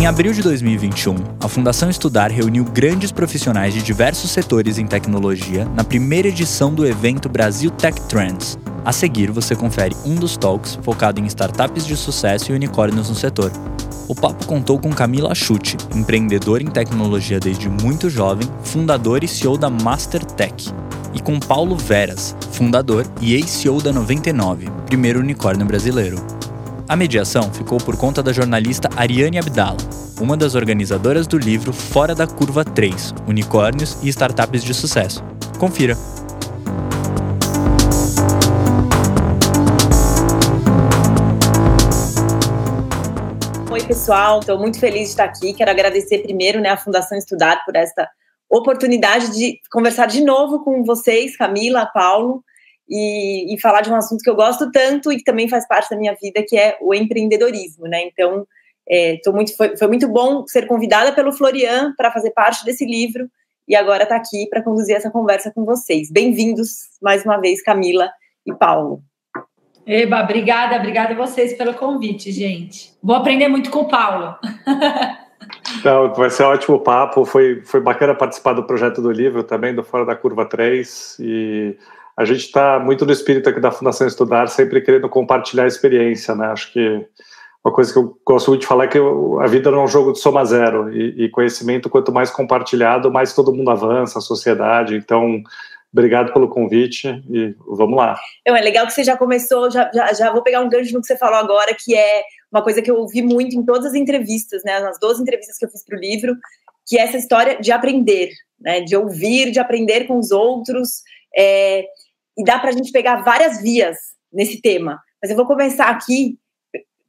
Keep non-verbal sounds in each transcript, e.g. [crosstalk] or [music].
Em abril de 2021, a Fundação Estudar reuniu grandes profissionais de diversos setores em tecnologia na primeira edição do evento Brasil Tech Trends. A seguir, você confere um dos talks focado em startups de sucesso e unicórnios no setor. O papo contou com Camila Chute, empreendedora em tecnologia desde muito jovem, fundador e CEO da Master Tech, e com Paulo Veras, fundador e ex-CEO da 99, primeiro unicórnio brasileiro. A mediação ficou por conta da jornalista Ariane Abdala, uma das organizadoras do livro Fora da Curva 3 Unicórnios e Startups de Sucesso. Confira! Oi, pessoal, estou muito feliz de estar aqui. Quero agradecer primeiro né, à Fundação Estudar por esta oportunidade de conversar de novo com vocês, Camila, Paulo, e, e, falar de um assunto que eu gosto tanto e que também faz parte da minha vida, que é o empreendedorismo, né? Então, é, muito, foi, foi, muito bom ser convidada pelo Florian para fazer parte desse livro e agora está aqui para conduzir essa conversa com vocês. Bem-vindos mais uma vez, Camila e Paulo. Eba, obrigada, obrigada a vocês pelo convite, gente. Vou aprender muito com o Paulo. [laughs] Não, vai ser um ótimo papo. Foi, foi bacana participar do projeto do livro também, do Fora da Curva 3. E a gente está muito no espírito aqui da Fundação Estudar, sempre querendo compartilhar a experiência, né? Acho que uma coisa que eu gosto muito de falar é que a vida não é um jogo de soma zero. E, e conhecimento, quanto mais compartilhado, mais todo mundo avança, a sociedade. Então, Obrigado pelo convite e vamos lá. É legal que você já começou, já, já, já, vou pegar um gancho no que você falou agora, que é uma coisa que eu ouvi muito em todas as entrevistas, né, nas 12 entrevistas que eu fiz para o livro, que é essa história de aprender, né, de ouvir, de aprender com os outros, é, e dá para a gente pegar várias vias nesse tema. Mas eu vou começar aqui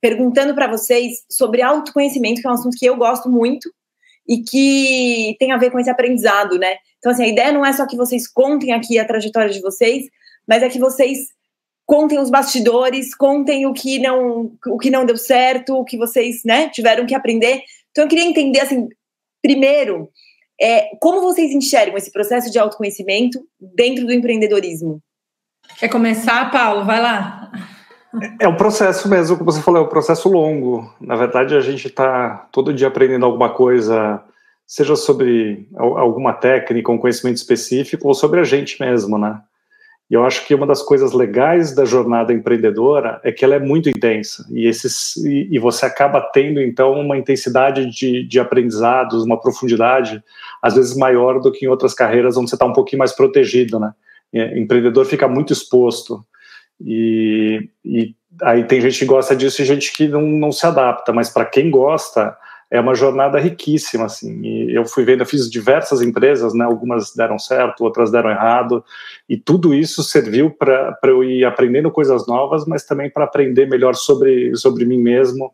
perguntando para vocês sobre autoconhecimento, que é um assunto que eu gosto muito e que tem a ver com esse aprendizado, né? Então, assim, a ideia não é só que vocês contem aqui a trajetória de vocês, mas é que vocês contem os bastidores, contem o que não, o que não deu certo, o que vocês, né, tiveram que aprender. Então, eu queria entender, assim, primeiro, é, como vocês enxergam esse processo de autoconhecimento dentro do empreendedorismo? Quer começar, Paulo? Vai lá. É um processo mesmo, como você falou, é um processo longo. Na verdade, a gente está todo dia aprendendo alguma coisa seja sobre alguma técnica, um conhecimento específico, ou sobre a gente mesmo, né? E eu acho que uma das coisas legais da jornada empreendedora é que ela é muito intensa e, esses, e, e você acaba tendo então uma intensidade de, de aprendizados, uma profundidade às vezes maior do que em outras carreiras onde você está um pouquinho mais protegido, né? E, empreendedor fica muito exposto e, e aí tem gente que gosta disso e gente que não, não se adapta, mas para quem gosta é uma jornada riquíssima, assim. E eu fui vendo, eu fiz diversas empresas, né? Algumas deram certo, outras deram errado, e tudo isso serviu para eu ir aprendendo coisas novas, mas também para aprender melhor sobre, sobre mim mesmo.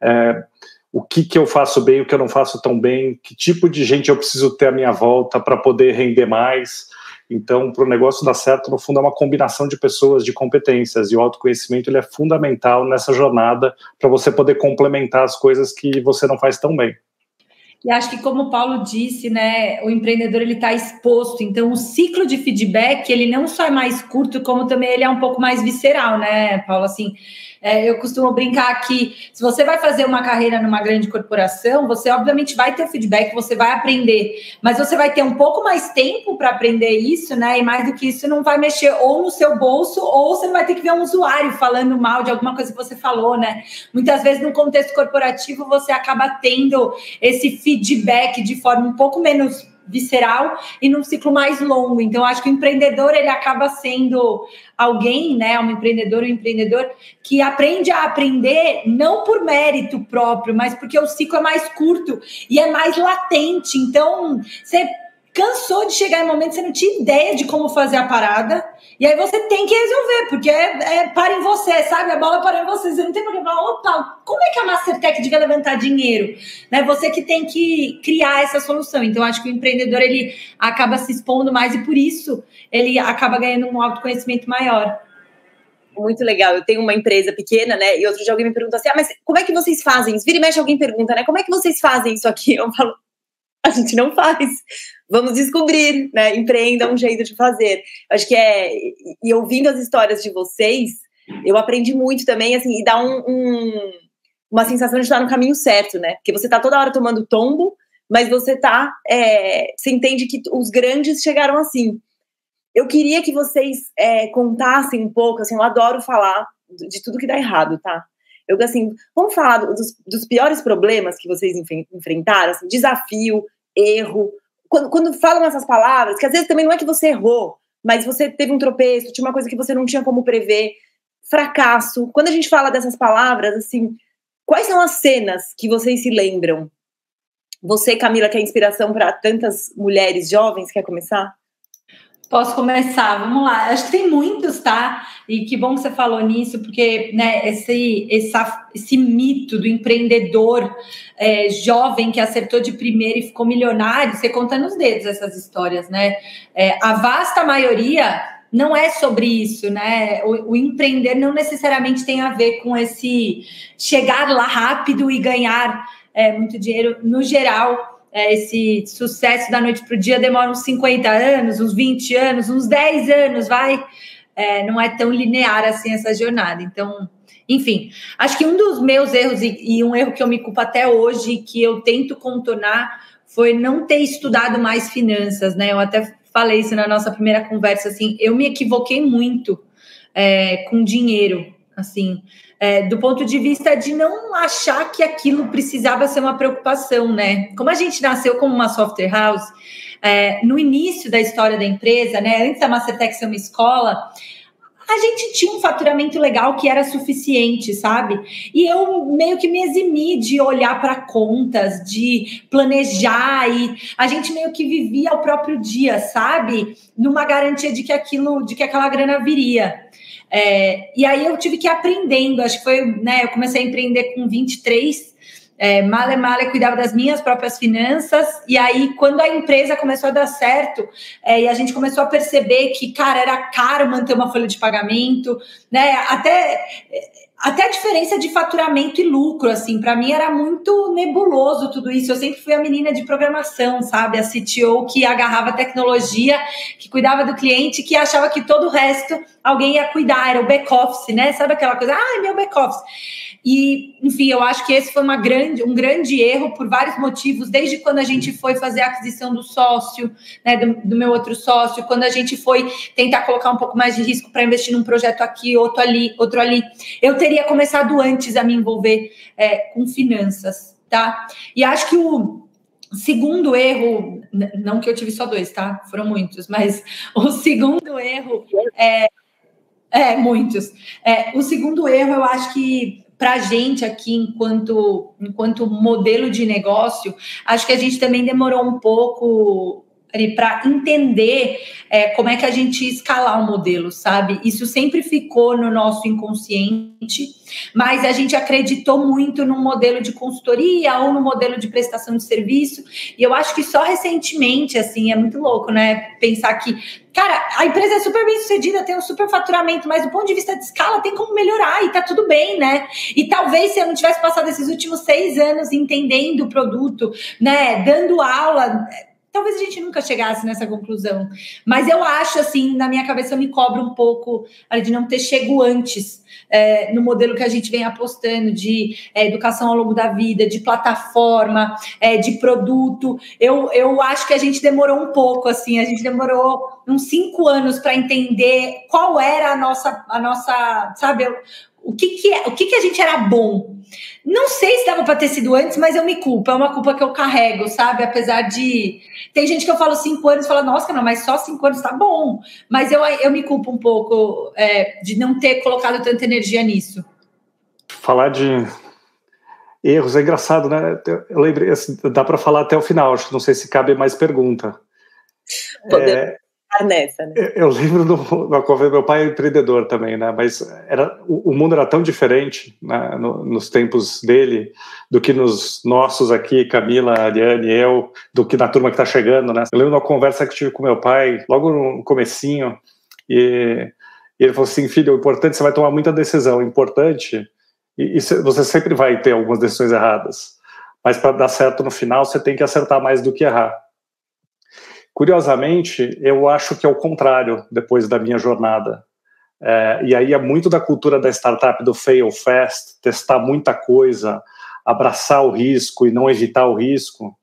É, o que, que eu faço bem, o que eu não faço tão bem, que tipo de gente eu preciso ter à minha volta para poder render mais. Então, para o negócio dar certo, no fundo, é uma combinação de pessoas, de competências, e o autoconhecimento ele é fundamental nessa jornada para você poder complementar as coisas que você não faz tão bem. E acho que, como o Paulo disse, né, o empreendedor ele está exposto. Então, o ciclo de feedback ele não só é mais curto, como também ele é um pouco mais visceral, né, Paulo? Assim, é, eu costumo brincar que se você vai fazer uma carreira numa grande corporação, você obviamente vai ter feedback, você vai aprender, mas você vai ter um pouco mais tempo para aprender isso, né? E mais do que isso, não vai mexer ou no seu bolso, ou você vai ter que ver um usuário falando mal de alguma coisa que você falou, né? Muitas vezes no contexto corporativo você acaba tendo esse feedback de forma um pouco menos visceral e num ciclo mais longo. Então, acho que o empreendedor ele acaba sendo alguém, né, um empreendedor, um empreendedor que aprende a aprender não por mérito próprio, mas porque o ciclo é mais curto e é mais latente. Então, você cansou de chegar em momento que você não tinha ideia de como fazer a parada, e aí você tem que resolver, porque é, é para em você, sabe? A bola para em você. Você não tem falar, opa, como é que a Mastertech devia levantar dinheiro? Né? Você que tem que criar essa solução. Então, acho que o empreendedor ele acaba se expondo mais e por isso ele acaba ganhando um autoconhecimento maior muito legal. Eu tenho uma empresa pequena, né? E outro dia alguém me perguntou assim: ah, mas como é que vocês fazem? Vira e mexe, alguém pergunta, né? Como é que vocês fazem isso aqui? [laughs] Eu falo, [laughs] a gente não faz. Vamos descobrir, né? Empreenda um jeito de fazer. Acho que é. E ouvindo as histórias de vocês, eu aprendi muito também, assim, e dá um, um uma sensação de estar no caminho certo, né? Porque você está toda hora tomando tombo, mas você tá, é, você entende que os grandes chegaram assim. Eu queria que vocês é, contassem um pouco, assim, eu adoro falar de tudo que dá errado, tá? Eu assim, vamos falar dos, dos piores problemas que vocês enfrentaram, assim, desafio, erro. Quando, quando falam essas palavras, que às vezes também não é que você errou, mas você teve um tropeço, tinha uma coisa que você não tinha como prever, fracasso. Quando a gente fala dessas palavras, assim, quais são as cenas que vocês se lembram? Você, Camila, que é inspiração para tantas mulheres jovens, quer começar? Posso começar? Vamos lá. Acho que tem muitos, tá? E que bom que você falou nisso, porque né, esse, essa, esse mito do empreendedor é, jovem que acertou de primeira e ficou milionário, você conta nos dedos essas histórias, né? É, a vasta maioria não é sobre isso, né? O, o, empreender não necessariamente tem a ver com esse chegar lá rápido e ganhar é, muito dinheiro. No geral, é, esse sucesso da noite para o dia demora uns 50 anos, uns 20 anos, uns 10 anos, vai. É, não é tão linear assim essa jornada. Então, enfim, acho que um dos meus erros, e, e um erro que eu me culpo até hoje, que eu tento contornar, foi não ter estudado mais finanças, né? Eu até falei isso na nossa primeira conversa, assim, eu me equivoquei muito é, com dinheiro, assim é, do ponto de vista de não achar que aquilo precisava ser uma preocupação, né? Como a gente nasceu como uma software house, é, no início da história da empresa, né, antes da Mastertech ser uma escola, a gente tinha um faturamento legal que era suficiente, sabe? E eu meio que me eximi de olhar para contas, de planejar e a gente meio que vivia o próprio dia, sabe? Numa garantia de que aquilo, de que aquela grana viria. É, e aí eu tive que ir aprendendo, acho que foi, né? Eu comecei a empreender com 23, é, male male cuidava das minhas próprias finanças, e aí quando a empresa começou a dar certo, é, e a gente começou a perceber que, cara, era caro manter uma folha de pagamento, né? Até até a diferença de faturamento e lucro, assim, para mim era muito nebuloso tudo isso. Eu sempre fui a menina de programação, sabe? A CTO que agarrava tecnologia, que cuidava do cliente, que achava que todo o resto alguém ia cuidar, era o back-office, né? Sabe aquela coisa? Ah, meu back-office. E, enfim, eu acho que esse foi uma grande, um grande erro por vários motivos, desde quando a gente foi fazer a aquisição do sócio, né, do, do meu outro sócio, quando a gente foi tentar colocar um pouco mais de risco para investir num projeto aqui, outro ali, outro ali. Eu teria começado antes a me envolver é, com finanças, tá? E acho que o segundo erro, não que eu tive só dois, tá? Foram muitos, mas o segundo erro é. É, muitos. É, o segundo erro, eu acho que para a gente aqui, enquanto, enquanto modelo de negócio, acho que a gente também demorou um pouco para entender é, como é que a gente escalar o modelo, sabe? Isso sempre ficou no nosso inconsciente, mas a gente acreditou muito no modelo de consultoria ou no modelo de prestação de serviço, e eu acho que só recentemente, assim, é muito louco, né? Pensar que Cara, a empresa é super bem sucedida, tem um super faturamento, mas do ponto de vista de escala tem como melhorar e tá tudo bem, né? E talvez se eu não tivesse passado esses últimos seis anos entendendo o produto, né, dando aula, talvez a gente nunca chegasse nessa conclusão. Mas eu acho, assim, na minha cabeça eu me cobro um pouco de não ter chego antes é, no modelo que a gente vem apostando de é, educação ao longo da vida, de plataforma, é, de produto. Eu, eu acho que a gente demorou um pouco, assim, a gente demorou uns cinco anos para entender qual era a nossa, a nossa, sabe, o que, que, é, o que, que a gente era bom. Não sei se dava para ter sido antes, mas eu me culpo. É uma culpa que eu carrego, sabe? Apesar de. Tem gente que eu falo cinco anos e fala, nossa, não, mas só cinco anos tá bom. Mas eu, eu me culpo um pouco é, de não ter colocado tanta energia nisso. Falar de erros é engraçado, né? Eu lembrei, assim, dá para falar até o final, acho que não sei se cabe mais pergunta. Podemos. É, nessa, né? Eu lembro do, meu pai é empreendedor também, né? Mas era, o, o mundo era tão diferente né, no, nos tempos dele do que nos nossos aqui, Camila, Ariane, eu, do que na turma que está chegando, né? Eu lembro de uma conversa que tive com meu pai logo no comecinho e, e ele falou assim, filho, o importante você vai tomar muita decisão, importante e, e você sempre vai ter algumas decisões erradas, mas para dar certo no final você tem que acertar mais do que errar. Curiosamente, eu acho que é o contrário depois da minha jornada. É, e aí é muito da cultura da startup do fail fast, testar muita coisa, abraçar o risco e não evitar o risco.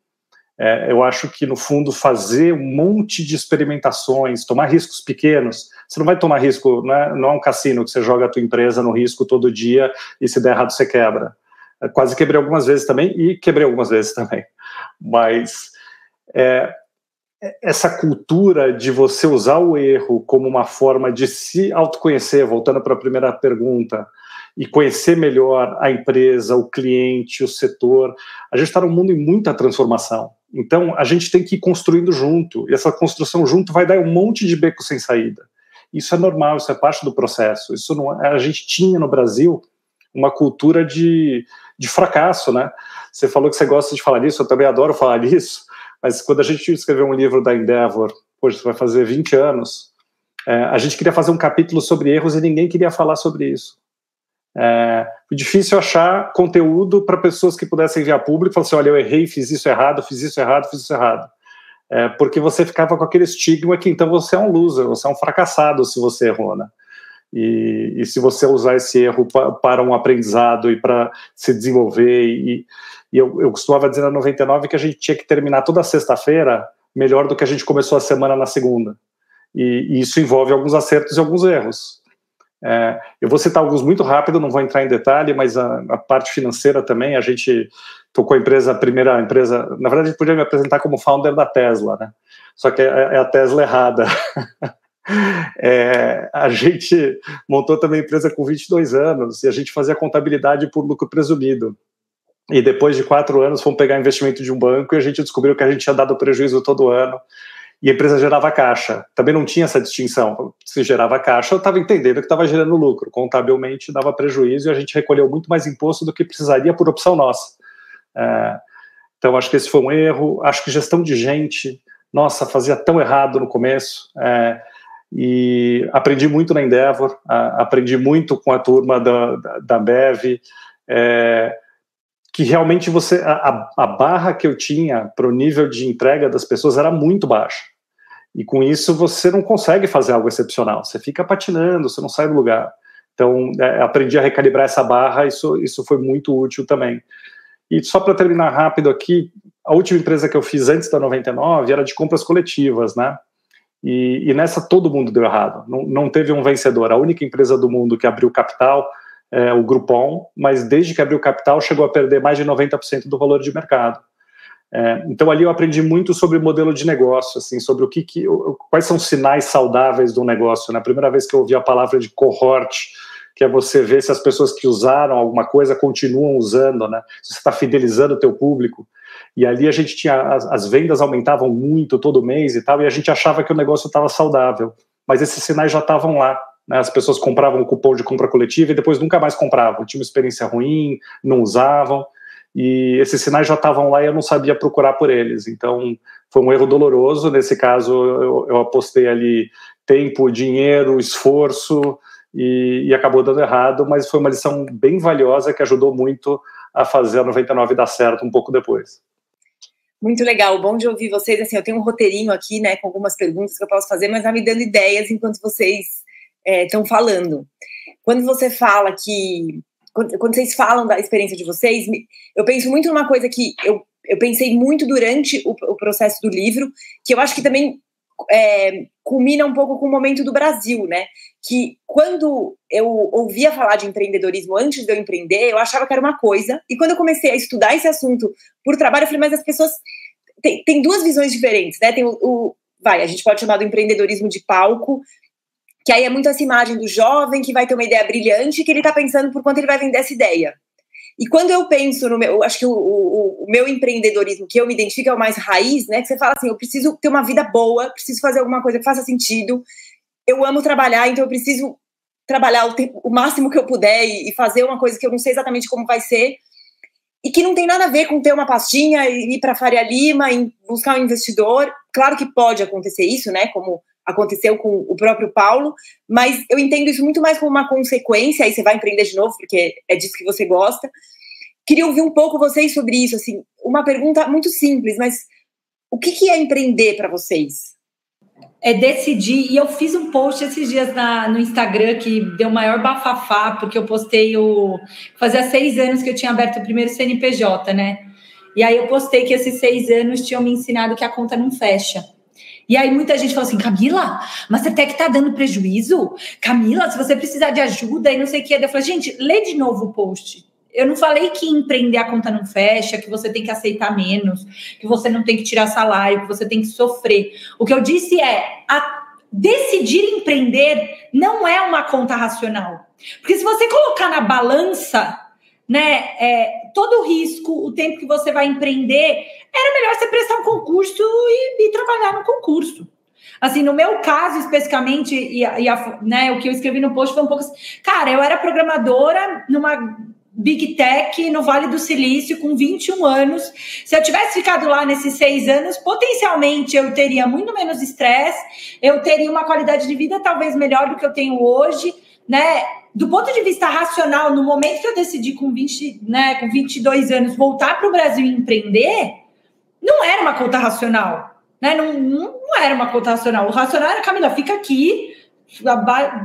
É, eu acho que, no fundo, fazer um monte de experimentações, tomar riscos pequenos. Você não vai tomar risco, não é, não é um cassino que você joga a tua empresa no risco todo dia e se der errado você quebra. Eu quase quebrei algumas vezes também e quebrei algumas vezes também. Mas é, essa cultura de você usar o erro como uma forma de se autoconhecer, voltando para a primeira pergunta, e conhecer melhor a empresa, o cliente, o setor. A gente está num mundo em muita transformação. Então, a gente tem que ir construindo junto, e essa construção junto vai dar um monte de beco sem saída. Isso é normal, isso é parte do processo. Isso não, é, a gente tinha no Brasil uma cultura de, de fracasso, né? Você falou que você gosta de falar disso, eu também adoro falar [laughs] disso, mas quando a gente escreveu um livro da Endeavor, hoje vai fazer 20 anos, é, a gente queria fazer um capítulo sobre erros e ninguém queria falar sobre isso. É, difícil achar conteúdo para pessoas que pudessem enviar público e falar assim: olha, eu errei, fiz isso errado, fiz isso errado, fiz isso errado. É, porque você ficava com aquele estigma que então você é um loser, você é um fracassado se você errou, né? E, e se você usar esse erro pa, para um aprendizado e para se desenvolver. E, e eu, eu costumava dizer na 99 que a gente tinha que terminar toda sexta-feira melhor do que a gente começou a semana na segunda. E, e isso envolve alguns acertos e alguns erros. É, eu vou citar alguns muito rápido, não vou entrar em detalhe, mas a, a parte financeira também, a gente tocou a empresa, a primeira empresa, na verdade, a gente podia me apresentar como founder da Tesla, né? Só que é, é a Tesla errada. [laughs] É, a gente montou também a empresa com 22 anos e a gente fazia contabilidade por lucro presumido. E depois de quatro anos, fomos pegar investimento de um banco e a gente descobriu que a gente tinha dado prejuízo todo ano e a empresa gerava caixa. Também não tinha essa distinção. Se gerava caixa, eu estava entendendo que estava gerando lucro. Contabilmente dava prejuízo e a gente recolheu muito mais imposto do que precisaria por opção nossa. É, então, acho que esse foi um erro. Acho que gestão de gente, nossa, fazia tão errado no começo. É, e aprendi muito na Endeavor, a, aprendi muito com a turma da, da, da Bev. É, que realmente você a, a barra que eu tinha para o nível de entrega das pessoas era muito baixa. E com isso você não consegue fazer algo excepcional, você fica patinando, você não sai do lugar. Então, é, aprendi a recalibrar essa barra, isso, isso foi muito útil também. E só para terminar rápido aqui, a última empresa que eu fiz antes da 99 era de compras coletivas, né? E, e nessa todo mundo deu errado, não, não teve um vencedor. A única empresa do mundo que abriu capital é, o Groupon, mas desde que abriu capital chegou a perder mais de 90% do valor de mercado. É, então ali eu aprendi muito sobre o modelo de negócio, assim, sobre o que, que quais são os sinais saudáveis do negócio. Na né? primeira vez que eu ouvi a palavra de cohort, que é você ver se as pessoas que usaram alguma coisa continuam usando, né? Se você está fidelizando o teu público. E ali a gente tinha as, as vendas aumentavam muito todo mês e tal, e a gente achava que o negócio estava saudável, mas esses sinais já estavam lá. Né? As pessoas compravam o cupom de compra coletiva e depois nunca mais compravam. Tinha uma experiência ruim, não usavam. E esses sinais já estavam lá e eu não sabia procurar por eles. Então, foi um erro doloroso. Nesse caso, eu, eu apostei ali tempo, dinheiro, esforço e, e, acabou dando errado, mas foi uma lição bem valiosa que ajudou muito a fazer a 99 dar certo um pouco depois. Muito legal, bom de ouvir vocês. Assim, eu tenho um roteirinho aqui, né, com algumas perguntas que eu posso fazer, mas vai me dando ideias enquanto vocês estão é, falando. Quando você fala que. Quando, quando, vocês falam da experiência de vocês, eu penso muito numa coisa que eu, eu pensei muito durante o, o processo do livro, que eu acho que também é, culmina um pouco com o momento do Brasil, né? Que quando eu ouvia falar de empreendedorismo antes de eu empreender, eu achava que era uma coisa, e quando eu comecei a estudar esse assunto por trabalho, eu falei, mas as pessoas. Tem, tem duas visões diferentes, né? Tem o, o. Vai, a gente pode chamar do empreendedorismo de palco, que aí é muito essa imagem do jovem que vai ter uma ideia brilhante que ele está pensando por quanto ele vai vender essa ideia. E quando eu penso no meu, acho que o, o, o, meu empreendedorismo, que eu me identifico é o mais raiz, né? Que você fala assim, eu preciso ter uma vida boa, preciso fazer alguma coisa que faça sentido. Eu amo trabalhar, então eu preciso trabalhar o, tempo, o máximo que eu puder e, e, fazer uma coisa que eu não sei exatamente como vai ser. E que não tem nada a ver com ter uma pastinha e ir para Faria Lima e buscar um investidor. Claro que pode acontecer isso, né? Como aconteceu com o próprio Paulo, mas eu entendo isso muito mais como uma consequência, aí você vai empreender de novo, porque é disso que você gosta. Queria ouvir um pouco vocês sobre isso, assim, uma pergunta muito simples, mas o que, que é empreender para vocês? é decidir, e eu fiz um post esses dias na, no Instagram que deu maior bafafá, porque eu postei o. Fazia seis anos que eu tinha aberto o primeiro CNPJ, né? E aí eu postei que esses seis anos tinham me ensinado que a conta não fecha. E aí muita gente falou assim, Camila, mas você até que tá dando prejuízo? Camila, se você precisar de ajuda e não sei o que. Eu falei, gente, lê de novo o post. Eu não falei que empreender a conta não fecha, que você tem que aceitar menos, que você não tem que tirar salário, que você tem que sofrer. O que eu disse é, decidir empreender não é uma conta racional. Porque se você colocar na balança, né, é, todo o risco, o tempo que você vai empreender, era melhor você prestar um concurso e, e trabalhar no concurso. Assim, no meu caso especificamente, e, e a, né, o que eu escrevi no post foi um pouco assim, cara, eu era programadora numa Big Tech no Vale do Silício com 21 anos. Se eu tivesse ficado lá nesses seis anos, potencialmente eu teria muito menos estresse, eu teria uma qualidade de vida talvez melhor do que eu tenho hoje, né? Do ponto de vista racional, no momento que eu decidi com 20, né, com 22 anos voltar para o Brasil e empreender, não era uma conta racional, né? Não, não, não era uma conta racional. O racional era, Camila, fica aqui,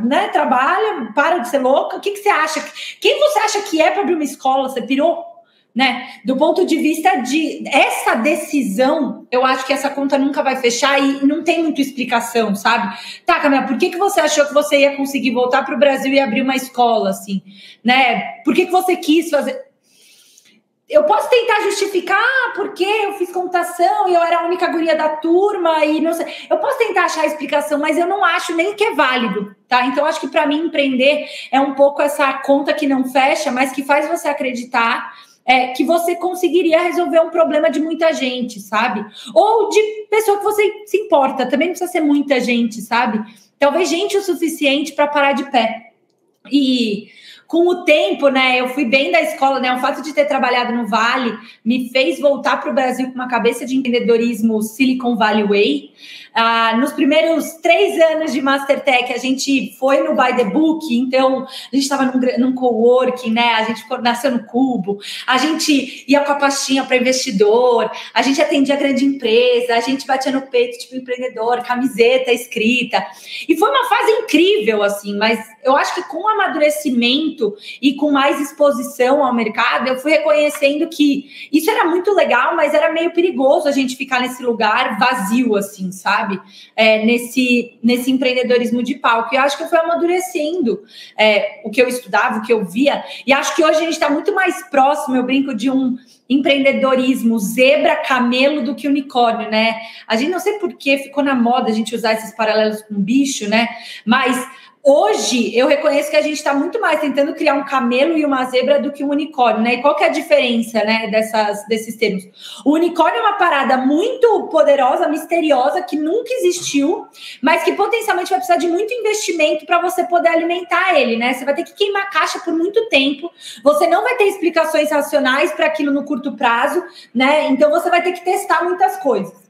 né, trabalha, para de ser louca. O que, que você acha? Quem você acha que é para abrir uma escola? Você pirou? Né? Do ponto de vista de essa decisão, eu acho que essa conta nunca vai fechar e não tem muita explicação, sabe? Tá, Camila, por que, que você achou que você ia conseguir voltar para o Brasil e abrir uma escola, assim? Né? Por que, que você quis fazer? Eu posso tentar justificar porque eu fiz computação e eu era a única guria da turma e não sei. Eu posso tentar achar a explicação, mas eu não acho nem que é válido, tá? Então acho que para mim empreender é um pouco essa conta que não fecha, mas que faz você acreditar é, que você conseguiria resolver um problema de muita gente, sabe? Ou de pessoa que você se importa. Também não precisa ser muita gente, sabe? Talvez gente o suficiente para parar de pé. E com o tempo, né, eu fui bem da escola, né, o fato de ter trabalhado no Vale me fez voltar para o Brasil com uma cabeça de empreendedorismo Silicon Valley Way. Ah, nos primeiros três anos de Mastertech, a gente foi no By the Book, então a gente estava num, num coworking, né? A gente nasceu no Cubo, a gente ia com a pastinha para investidor, a gente atendia grande empresa, a gente batia no peito, tipo empreendedor, camiseta escrita. E foi uma fase incrível, assim, mas eu acho que com amadurecimento e com mais exposição ao mercado, eu fui reconhecendo que isso era muito legal, mas era meio perigoso a gente ficar nesse lugar vazio, assim, sabe? Sabe? É, nesse, nesse empreendedorismo de palco. E acho que fui amadurecendo é, o que eu estudava, o que eu via. E acho que hoje a gente está muito mais próximo, eu brinco, de um empreendedorismo zebra, camelo do que unicórnio, né? A gente não sei por que ficou na moda a gente usar esses paralelos com bicho, né? Mas Hoje, eu reconheço que a gente está muito mais tentando criar um camelo e uma zebra do que um unicórnio, né? E qual que é a diferença, né, dessas, desses termos? O unicórnio é uma parada muito poderosa, misteriosa, que nunca existiu, mas que potencialmente vai precisar de muito investimento para você poder alimentar ele, né? Você vai ter que queimar caixa por muito tempo, você não vai ter explicações racionais para aquilo no curto prazo, né? Então você vai ter que testar muitas coisas.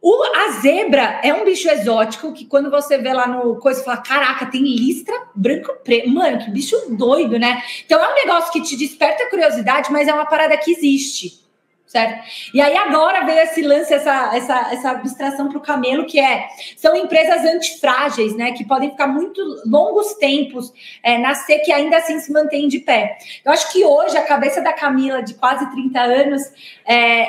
O, a zebra é um bicho exótico que quando você vê lá no coisa, fala: caraca, tem listra branco preto. Mano, que bicho doido, né? Então é um negócio que te desperta curiosidade, mas é uma parada que existe. Certo? E aí agora veio esse lance, essa, essa, essa abstração para o camelo, que é são empresas antifrágeis, né? Que podem ficar muito longos tempos é, nascer, que ainda assim se mantêm de pé. Eu acho que hoje a cabeça da Camila, de quase 30 anos, é,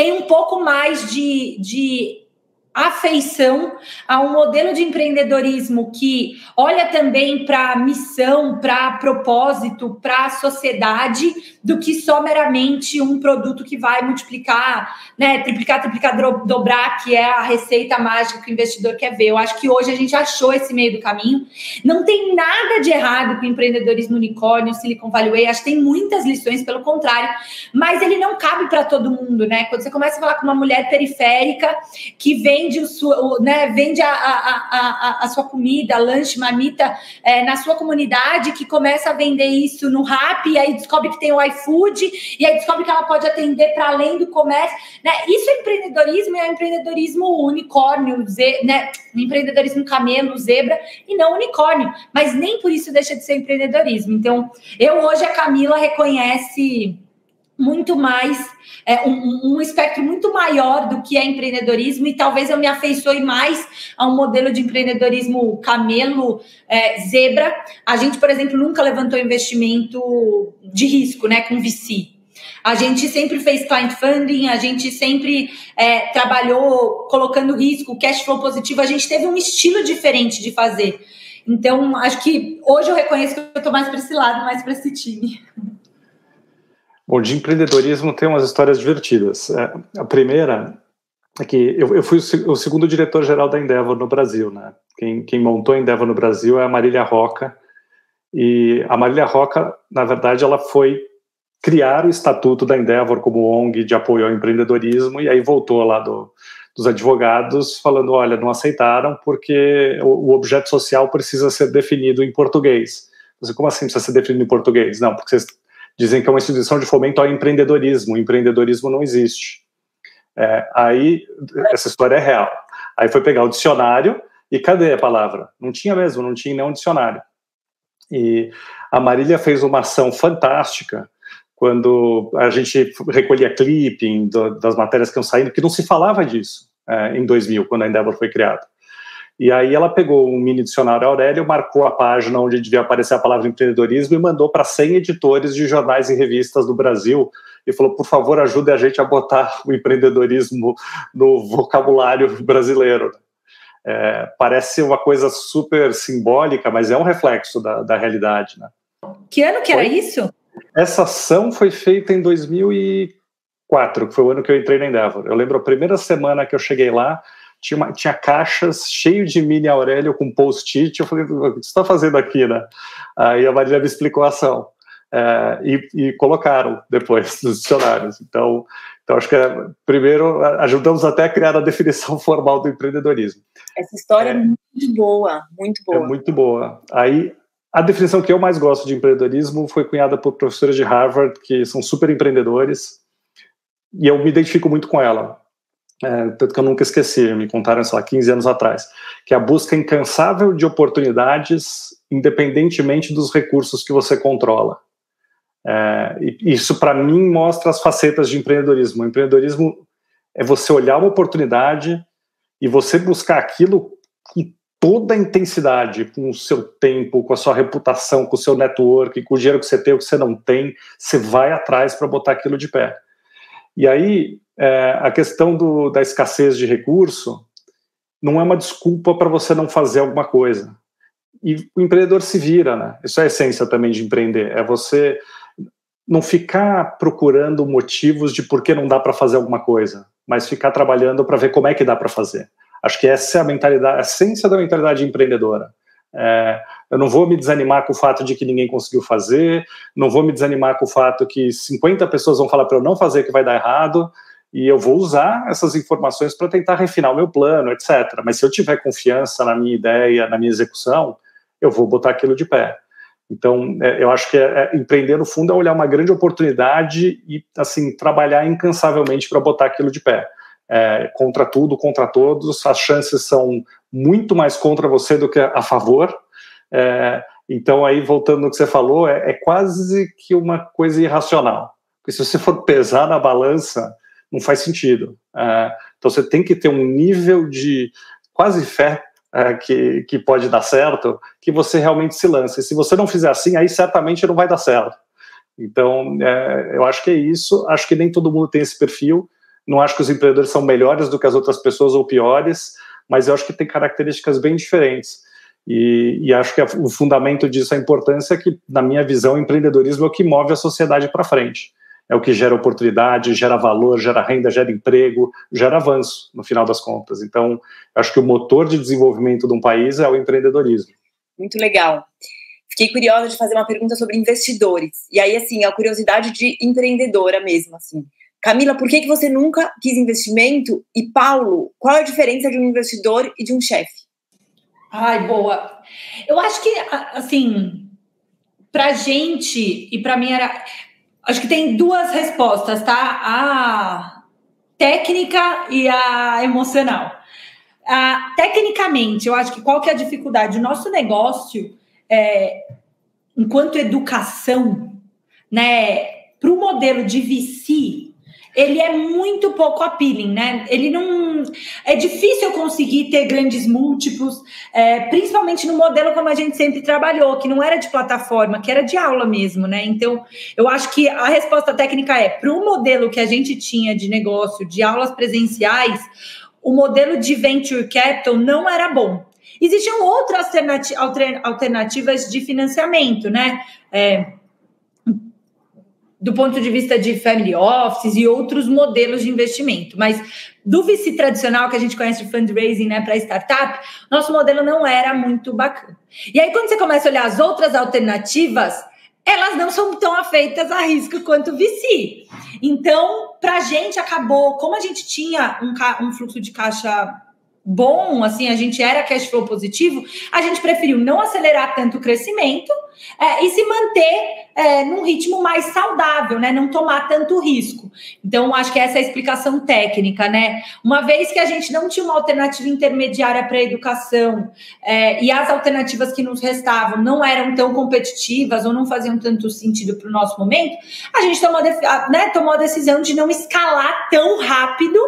tem um pouco mais de, de afeição a um modelo de empreendedorismo que olha também para missão, para propósito, para a sociedade, do que só meramente um produto que vai multiplicar, né, triplicar, triplicar, dobrar, que é a receita mágica que o investidor quer ver. Eu acho que hoje a gente achou esse meio do caminho. Não tem nada de errado com empreendedorismo unicórnio, Silicon Valley Way, acho que tem muitas lições, pelo contrário, mas ele não cabe para todo mundo, né? Quando você começa a falar com uma mulher periférica que vende o sua, né, vende a, a, a, a sua comida, lanche, mamita é, na sua comunidade, que começa a vender isso no Rap, e aí descobre que tem o iFood, e aí descobre que ela pode atender para além do comércio. Né? Isso é empreendedorismo, é empreendedorismo unicórnio, ze, né? empreendedorismo camelo, zebra, e não unicórnio. Mas nem por isso deixa de ser empreendedorismo. Então, eu hoje, a Camila reconhece muito mais, é, um, um, espectro muito maior do que é empreendedorismo, e talvez eu me afeiçoe mais a um modelo de empreendedorismo camelo, é, zebra. A gente, por exemplo, nunca levantou investimento de risco, né, com VC. A gente sempre fez client funding, a gente sempre é, trabalhou colocando risco, cash flow positivo, a gente teve um estilo diferente de fazer. Então, acho que hoje eu reconheço que eu estou mais para esse lado, mais para esse time. Bom, de empreendedorismo tem umas histórias divertidas. É, a primeira é que eu, eu fui o, segundo diretor-geral da Endeavor no Brasil, né? Quem, quem, montou a Endeavor no Brasil é a Marília Roca, e a Marília Roca, na verdade, ela foi criar o estatuto da Endeavor como ONG de apoio ao empreendedorismo, e aí voltou lá do, dos advogados falando, olha, não aceitaram porque o, o objeto social precisa ser definido em português. Você, como assim precisa ser definido em português? Não, porque vocês dizem que é uma instituição de fomento ao empreendedorismo. O empreendedorismo não existe. É, aí, essa história é real. Aí foi pegar o dicionário e cadê a palavra? Não tinha mesmo, não tinha nenhum dicionário. E a Marília fez uma ação fantástica quando a gente recolhia clipping das matérias que iam saindo, que não se falava disso é, em 2000, quando a Endeavor foi criada. E aí ela pegou um mini dicionário Aurélio, marcou a página onde devia aparecer a palavra empreendedorismo e mandou para 100 editores de jornais e revistas do Brasil e falou, por favor, ajude a gente a botar [laughs] o empreendedorismo no vocabulário brasileiro. É, parece uma coisa super simbólica, mas é um reflexo da, da realidade. Né? Que ano que foi? era isso? Essa ação foi feita em 2004, que foi o ano que eu entrei na Endeavor. Eu lembro a primeira semana que eu cheguei lá, tinha, uma, tinha caixas cheias de mini Aurélio com post-it. Eu falei, o que você está fazendo aqui, né? Aí a Marília me explicou a ação. É, e, e, colocaram depois [laughs] nos dicionários. Então, então acho que é, primeiro ajudamos até a criar a definição [laughs] formal do empreendedorismo. Essa história é, é muito boa, muito boa. É muito boa. Aí a definição que eu mais gosto de empreendedorismo foi cunhada por professores de Harvard que são super empreendedores e eu me identifico muito com ela é, tanto que eu nunca esqueci, me contaram, sei lá, 15 anos atrás, que é a busca incansável de oportunidades, independentemente dos recursos que você controla. É, isso, para mim, mostra as facetas de empreendedorismo. O empreendedorismo é você olhar uma oportunidade e você buscar aquilo com toda a intensidade, com o seu tempo, com a sua reputação, com o seu network, com o dinheiro que você tem, o que você não tem, você vai atrás para botar aquilo de pé. E aí, é, a questão do, da escassez de recurso não é uma desculpa para você não fazer alguma coisa. E o empreendedor se vira, né? Isso é a essência também de empreender. É você não ficar procurando motivos de por que não dá para fazer alguma coisa, mas ficar trabalhando para ver como é que dá para fazer. Acho que essa é a mentalidade, a essência da mentalidade empreendedora. É, eu não vou me desanimar com o fato de que ninguém conseguiu fazer, não vou me desanimar com o fato que 50 pessoas vão falar para eu não fazer que vai dar errado, e eu vou usar essas informações para tentar refinar o meu plano, etc. Mas se eu tiver confiança na minha ideia, na minha execução, eu vou botar aquilo de pé. Então, é, eu acho que é, é, empreender no fundo é olhar uma grande oportunidade e assim trabalhar incansavelmente para botar aquilo de pé. É, contra tudo, contra todos, as chances são muito mais contra você do que a favor. É, então, aí voltando no que você falou, é, é quase que uma coisa irracional. Porque se você for pesar na balança não faz sentido. É, então você tem que ter um nível de quase fé é, que, que pode dar certo, que você realmente se lance. Se você não fizer assim, aí certamente não vai dar certo. Então, é, eu acho que é isso. Acho que nem todo mundo tem esse perfil. Não acho que os empreendedores são melhores do que as outras pessoas ou piores, mas eu acho que tem características bem diferentes. E, e acho que o fundamento disso, a importância é que, na minha visão, o empreendedorismo é o que move a sociedade para frente é o que gera oportunidade, gera valor, gera renda, gera emprego, gera avanço, no final das contas. Então, acho que o motor de desenvolvimento de um país é o empreendedorismo. Muito legal. Fiquei curiosa de fazer uma pergunta sobre investidores. E aí, assim, a curiosidade de empreendedora mesmo, assim. Camila, por que, que você nunca quis investimento? E Paulo, qual é a diferença de um investidor e de um chefe? Ai, boa. Eu acho que, assim, pra gente e para mim era Acho que tem duas respostas, tá? A técnica e a emocional. A, tecnicamente, eu acho que qual que é a dificuldade? O nosso negócio, é, enquanto educação, né? para o modelo de VC, ele é muito pouco appealing, né? Ele não. É difícil conseguir ter grandes múltiplos, é, principalmente no modelo como a gente sempre trabalhou, que não era de plataforma, que era de aula mesmo, né? Então, eu acho que a resposta técnica é: para o modelo que a gente tinha de negócio, de aulas presenciais, o modelo de venture capital não era bom. Existiam outras alternativas de financiamento, né? É, do ponto de vista de family offices e outros modelos de investimento. Mas do VC tradicional que a gente conhece de fundraising né, para startup, nosso modelo não era muito bacana. E aí, quando você começa a olhar as outras alternativas, elas não são tão afeitas a risco quanto o VC. Então, para a gente acabou, como a gente tinha um, um fluxo de caixa bom, assim, a gente era cash flow positivo, a gente preferiu não acelerar tanto o crescimento é, e se manter é, num ritmo mais saudável, né? Não tomar tanto risco. Então, acho que essa é a explicação técnica, né? Uma vez que a gente não tinha uma alternativa intermediária para a educação é, e as alternativas que nos restavam não eram tão competitivas ou não faziam tanto sentido para o nosso momento, a gente tomou, né, tomou a decisão de não escalar tão rápido,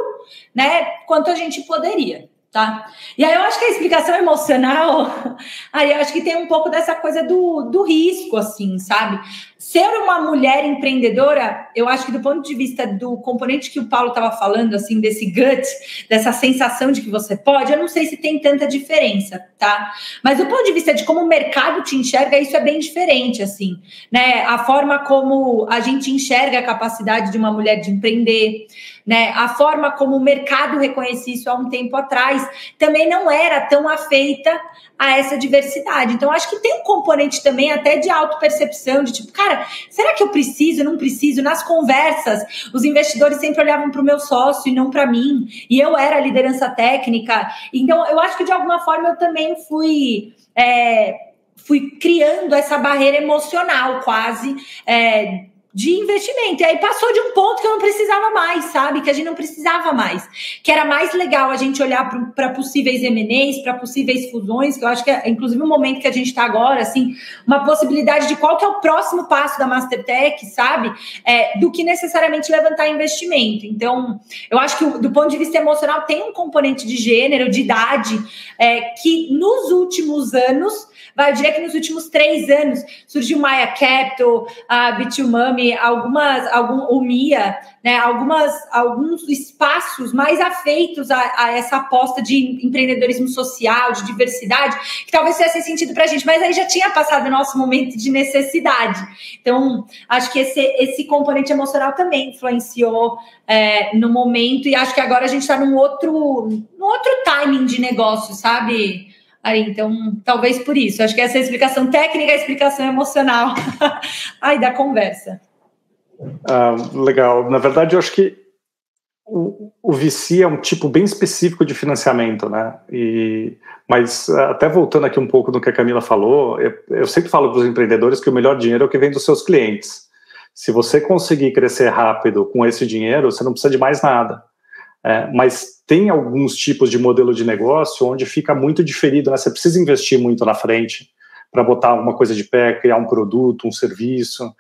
né, quanto a gente poderia tá? E aí eu acho que a explicação emocional, [laughs] aí eu acho que tem um pouco dessa coisa do, do risco, assim, sabe? Ser uma mulher empreendedora, eu acho que do ponto de vista do componente que o Paulo estava falando, assim, desse gut, dessa sensação de que você pode, eu não sei se tem tanta diferença, tá? Mas do ponto de vista de como o mercado te enxerga, isso é bem diferente, assim, né? A forma como a gente enxerga a capacidade de uma mulher de empreender, né? A forma como o mercado reconhecia isso há um tempo atrás também não era tão afeita a essa diversidade. Então, acho que tem um componente também até de autopercepção, de tipo, cara, será que eu preciso, não preciso? Nas conversas, os investidores sempre olhavam para o meu sócio e não para mim, e eu era a liderança técnica. Então, eu acho que de alguma forma eu também fui. É, fui criando essa barreira emocional quase é, de investimento. E aí passou de um ponto que eu não precisava mais, sabe? Que a gente não precisava mais. Que era mais legal a gente olhar para possíveis M&As, para possíveis fusões, que eu acho que é inclusive o momento que a gente está agora, assim, uma possibilidade de qual que é o próximo passo da Mastertech, sabe? É, do que necessariamente levantar investimento. Então, eu acho que do ponto de vista emocional tem um componente de gênero, de idade, é, que nos últimos anos Vai, diria que nos últimos três anos surgiu Maya Capital, a Bitumami, algumas, algum, o Mia, né, algumas, alguns espaços mais afeitos a, a, essa aposta de empreendedorismo social, de diversidade, que talvez fizesse sentido para a gente, mas aí já tinha passado o nosso momento de necessidade. Então, acho que esse, esse componente emocional também influenciou é, no momento, e acho que agora a gente está num outro, num outro timing de negócio, sabe? Aí, então, talvez por isso. Acho que essa é a explicação técnica, a explicação emocional [laughs] aí da conversa. Ah, legal. Na verdade, eu acho que o, o VC é um tipo bem específico de financiamento, né? E, mas até voltando aqui um pouco do que a Camila falou, eu, eu sempre falo para os empreendedores que o melhor dinheiro é o que vem dos seus clientes. Se você conseguir crescer rápido com esse dinheiro, você não precisa de mais nada. É, mas tem alguns tipos de modelo de negócio onde fica muito diferido, né? Você precisa investir muito na frente para botar alguma coisa de pé, criar um produto, um serviço.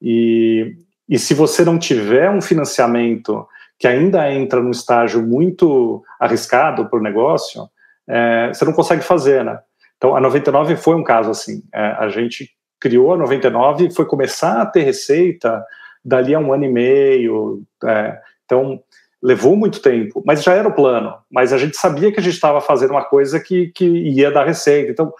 E, e se você não tiver um financiamento que ainda entra num estágio muito arriscado para o negócio, é, você não consegue fazer, né? Então, a 99 foi um caso assim. É, a gente criou a 99 e foi começar a ter receita dali a um ano e meio. É, então, levou muito tempo, mas já era o plano. Mas a gente sabia que a gente estava fazendo uma coisa que, que ia dar receita. Então,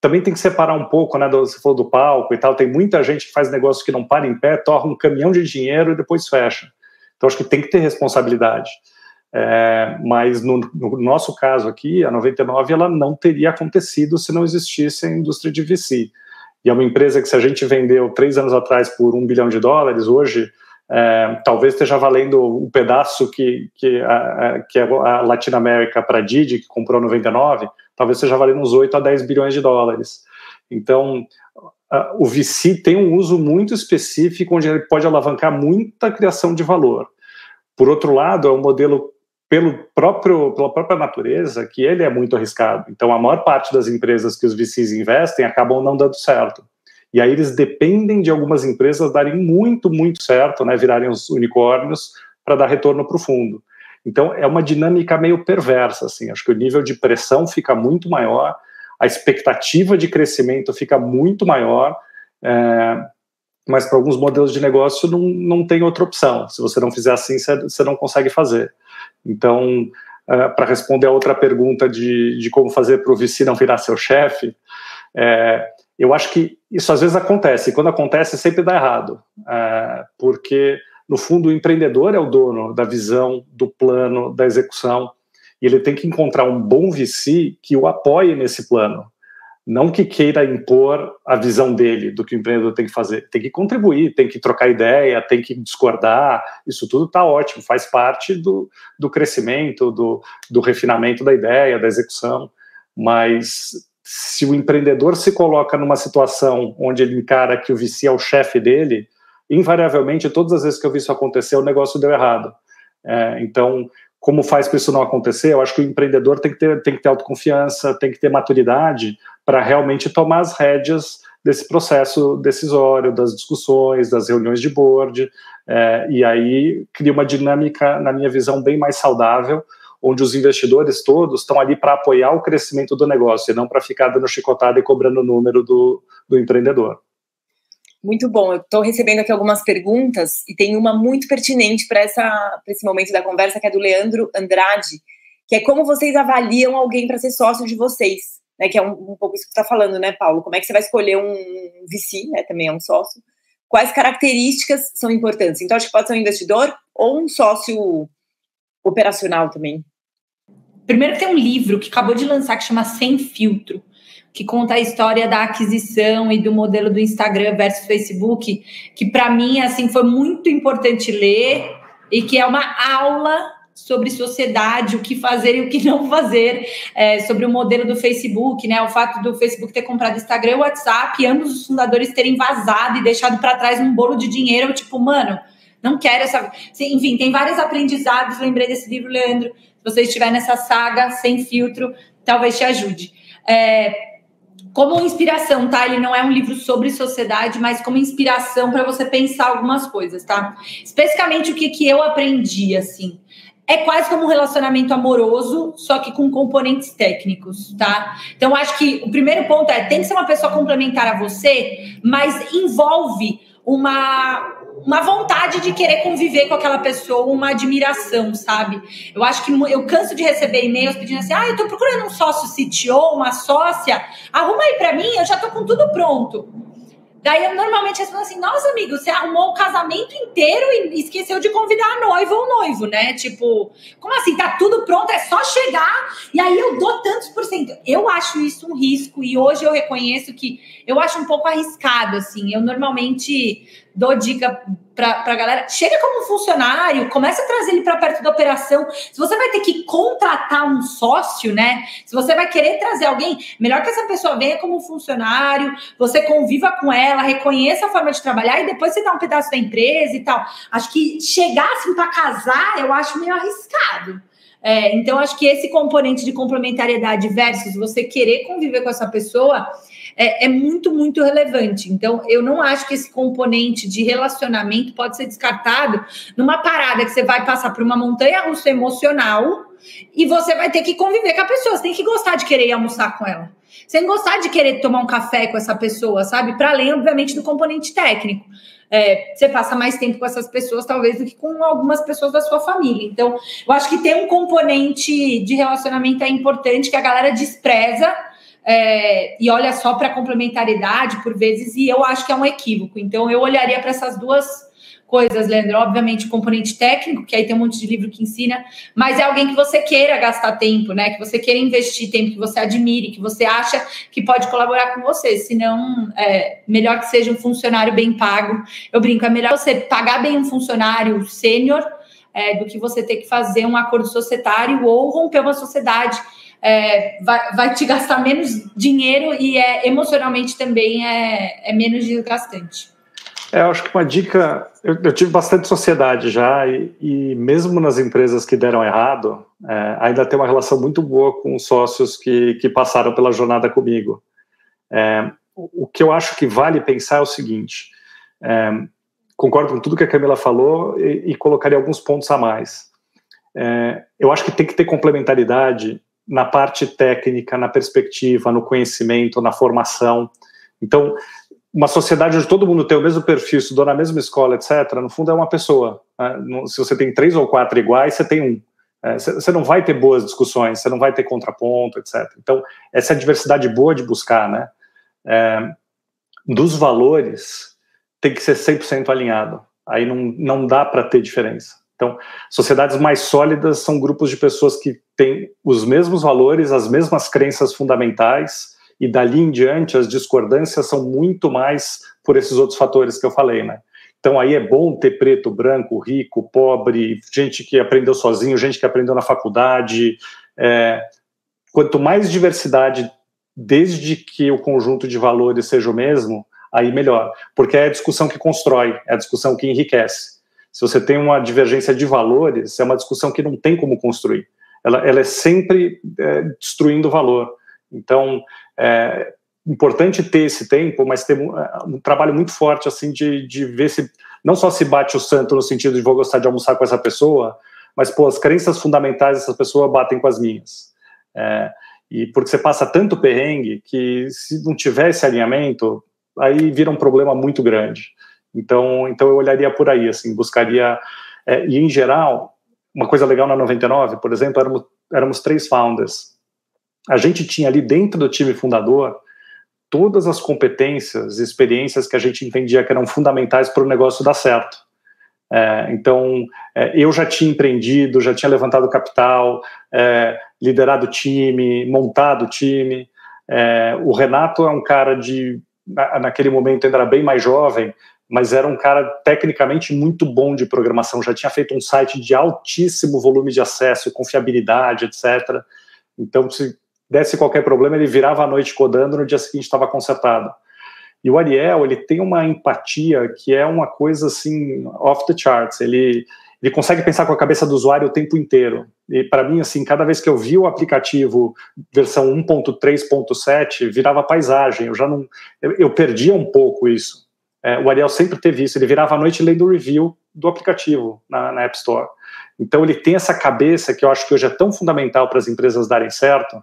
também tem que separar um pouco, né? Do, você falou do palco e tal. Tem muita gente que faz negócio que não para em pé, torna um caminhão de dinheiro e depois fecha. Então, acho que tem que ter responsabilidade. É, mas no, no, nosso caso aqui, a 99 ela não teria acontecido se não existisse a indústria de VC. E é uma empresa que, se a gente vendeu três anos atrás por um bilhão de dólares, hoje é, talvez esteja valendo o pedaço que, que, a, que a Latinoamérica para a Didi, que comprou 99, talvez esteja valendo uns 8 a 10 bilhões de dólares. Então, o VC tem um uso muito específico, onde ele pode alavancar muita criação de valor. Por outro lado, é um modelo pelo próprio, pela própria natureza que ele é muito arriscado. Então, a maior parte das empresas que os VCs investem acabam não dando certo. E aí eles dependem de algumas empresas darem muito, muito certo, né, virarem os unicórnios para dar retorno para o fundo. Então é uma dinâmica meio perversa, assim. Acho que o nível de pressão fica muito maior, a expectativa de crescimento fica muito maior. É, mas para alguns modelos de negócio não, não tem outra opção. Se você não fizer assim, você não consegue fazer. Então, uh, para responder a outra pergunta de, de como fazer para o VC não virar seu chefe, é, eu acho que isso às vezes acontece, e quando acontece sempre dá errado, é, porque no fundo o empreendedor é o dono da visão, do plano, da execução, e ele tem que encontrar um bom VC que o apoie nesse plano, não que queira impor a visão dele do que o empreendedor tem que fazer, tem que contribuir, tem que trocar ideia, tem que discordar, isso tudo está ótimo, faz parte do, do crescimento, do, do refinamento da ideia, da execução, mas se o empreendedor se coloca numa situação onde ele encara que o VC é o chefe dele, invariavelmente, todas as vezes que eu vi isso acontecer, o negócio deu errado. É, então, como faz para isso não acontecer? Eu acho que o empreendedor tem que ter, tem que ter autoconfiança, tem que ter maturidade para realmente tomar as rédeas desse processo decisório, das discussões, das reuniões de board, é, e aí cria uma dinâmica, na minha visão, bem mais saudável, onde os investidores todos estão ali para apoiar o crescimento do negócio e não para ficar dando chicotada e cobrando o número do, do empreendedor. Muito bom. Eu estou recebendo aqui algumas perguntas e tem uma muito pertinente para esse momento da conversa, que é do Leandro Andrade, que é como vocês avaliam alguém para ser sócio de vocês, né? Que é um, um pouco isso que você está falando, né, Paulo? Como é que você vai escolher um VC, né? Também é um sócio. Quais características são importantes? Então, acho que pode ser um investidor ou um sócio operacional também. Primeiro tem um livro que acabou de lançar que chama Sem Filtro que conta a história da aquisição e do modelo do Instagram versus Facebook, que para mim assim foi muito importante ler e que é uma aula sobre sociedade, o que fazer e o que não fazer, é, sobre o modelo do Facebook, né? O fato do Facebook ter comprado Instagram e WhatsApp, e ambos os fundadores terem vazado e deixado para trás um bolo de dinheiro, tipo, mano, não quero essa. Enfim, tem vários aprendizados. Lembrei desse livro, Leandro. Se você estiver nessa saga sem filtro, talvez te ajude. É, como inspiração, tá? Ele não é um livro sobre sociedade, mas como inspiração para você pensar algumas coisas, tá? Especificamente o que, que eu aprendi, assim. É quase como um relacionamento amoroso, só que com componentes técnicos, tá? Então, acho que o primeiro ponto é: tem que ser uma pessoa complementar a você, mas envolve uma uma vontade de querer conviver com aquela pessoa, uma admiração, sabe? Eu acho que eu canso de receber e-mails pedindo assim: ah, eu tô procurando um sócio CTO, uma sócia, arruma aí para mim, eu já tô com tudo pronto. Daí eu normalmente respondo assim: nossa, amigo, você arrumou o casamento inteiro e esqueceu de convidar a noiva ou noivo, né? Tipo, como assim? Tá tudo pronto, é só chegar e aí eu dou tantos por cento. Eu acho isso um risco e hoje eu reconheço que eu acho um pouco arriscado, assim. Eu normalmente dou dica para a galera. Chega como funcionário, começa a trazer ele para perto da operação. Se você vai ter que contratar um sócio, né? Se você vai querer trazer alguém, melhor que essa pessoa venha como funcionário, você conviva com ela, reconheça a forma de trabalhar e depois você dá um pedaço da empresa e tal. Acho que chegar assim para casar, eu acho meio arriscado. É, então, acho que esse componente de complementariedade versus você querer conviver com essa pessoa é, é, muito, muito relevante. Então, eu não acho que esse componente de relacionamento pode ser descartado numa parada que você vai passar por uma montanha russa emocional e você vai ter que conviver com a pessoa. Você tem que gostar de querer almoçar com ela. Você tem que gostar de querer tomar um café com essa pessoa, sabe? Para além, obviamente, do componente técnico. É, você passa mais tempo com essas pessoas, talvez, do que com algumas pessoas da sua família. Então, eu acho que ter um componente de relacionamento é importante, que a galera despreza é, e olha só para complementaridade por vezes, e eu acho que é um equívoco. Então, eu olharia para essas duas coisas, Leandro. Obviamente, componente técnico, que aí tem um monte de livro que ensina, mas é alguém que você queira gastar tempo, né? Que você queira investir tempo, que você admire, que você acha que pode colaborar com você. Senão, é melhor que seja um funcionário bem pago. Eu brinco, é melhor você pagar bem um funcionário sênior é, do que você ter que fazer um acordo societário ou romper uma sociedade é, vai, vai, te gastar menos dinheiro e é, emocionalmente também é, é menos desgastante. É, eu acho que uma dica. Eu, eu tive bastante sociedade já, e, e, mesmo nas empresas que deram errado, é, ainda tem uma relação muito boa com os sócios que, que passaram pela jornada comigo. É, o que eu acho que vale pensar é o seguinte: é, concordo com tudo que a Camila falou e, e colocaria alguns pontos a mais. É, eu acho que tem que ter complementaridade na parte técnica, na perspectiva, no conhecimento, na formação. Então, uma sociedade onde todo mundo tem o mesmo perfil, estudou na mesma escola, etc., no fundo é uma pessoa. Né? Se você tem três ou quatro iguais, você tem um. É, você não vai ter boas discussões, você não vai ter contraponto, etc. Então, essa é a diversidade boa de buscar, né? É, dos valores, tem que ser 100% alinhado. Aí não, não dá para ter diferença. Então, sociedades mais sólidas são grupos de pessoas que têm os mesmos valores, as mesmas crenças fundamentais, e dali em diante as discordâncias são muito mais por esses outros fatores que eu falei, né? Então aí é bom ter preto, branco, rico, pobre, gente que aprendeu sozinho, gente que aprendeu na faculdade. É, quanto mais diversidade, desde que o conjunto de valores seja o mesmo, aí melhor, porque é a discussão que constrói, é a discussão que enriquece. Se você tem uma divergência de valores, é uma discussão que não tem como construir. Ela, ela é sempre é, destruindo valor. Então, é importante ter esse tempo, mas ter um, é, um trabalho muito forte assim de, de ver se não só se bate o santo no sentido de vou gostar de almoçar com essa pessoa, mas pô, as crenças fundamentais dessa pessoa batem com as minhas. É, e porque você passa tanto perrengue que se não tiver esse alinhamento, aí vira um problema muito grande. Então, então eu olharia por aí, assim, buscaria. É, e em geral, uma coisa legal na 99, por exemplo, éramos, éramos três founders a gente tinha ali dentro do time fundador todas as competências e experiências que a gente entendia que eram fundamentais para o negócio dar certo. É, então, é, eu já tinha empreendido, já tinha levantado capital, é, liderado time, montado time. É, o Renato é um cara de, naquele momento ainda era bem mais jovem, mas era um cara tecnicamente muito bom de programação, já tinha feito um site de altíssimo volume de acesso, confiabilidade, etc. Então, se desse qualquer problema, ele virava a noite codando, no dia seguinte estava consertado. E o Ariel, ele tem uma empatia que é uma coisa assim off the charts. Ele ele consegue pensar com a cabeça do usuário o tempo inteiro. E para mim, assim, cada vez que eu vi o aplicativo versão 1.3.7, virava paisagem. Eu já não, eu, eu perdia um pouco isso. É, o Ariel sempre teve isso. Ele virava a noite lendo o review do aplicativo na, na App Store. Então ele tem essa cabeça que eu acho que hoje é tão fundamental para as empresas darem certo,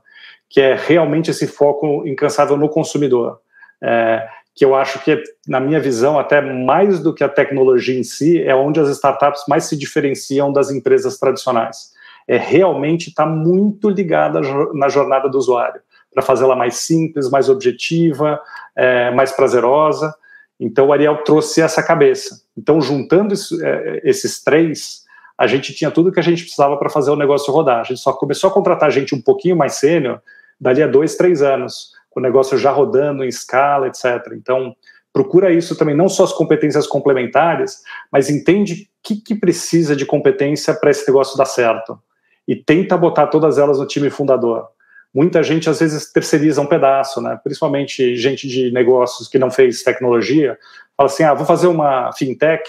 que é realmente esse foco incansável no consumidor. É, que eu acho que, na minha visão, até mais do que a tecnologia em si, é onde as startups mais se diferenciam das empresas tradicionais. É realmente estar tá muito ligada na jornada do usuário, para fazê-la mais simples, mais objetiva, é, mais prazerosa. Então, o Ariel trouxe essa cabeça. Então, juntando isso, é, esses três, a gente tinha tudo que a gente precisava para fazer o negócio rodar. A gente só começou a contratar gente um pouquinho mais sênior dali a dois, três anos, com o negócio já rodando em escala, etc. Então, procura isso também, não só as competências complementares, mas entende o que, que precisa de competência para esse negócio dar certo. E tenta botar todas elas no time fundador. Muita gente, às vezes, terceiriza um pedaço, né? principalmente gente de negócios que não fez tecnologia, fala assim, ah, vou fazer uma fintech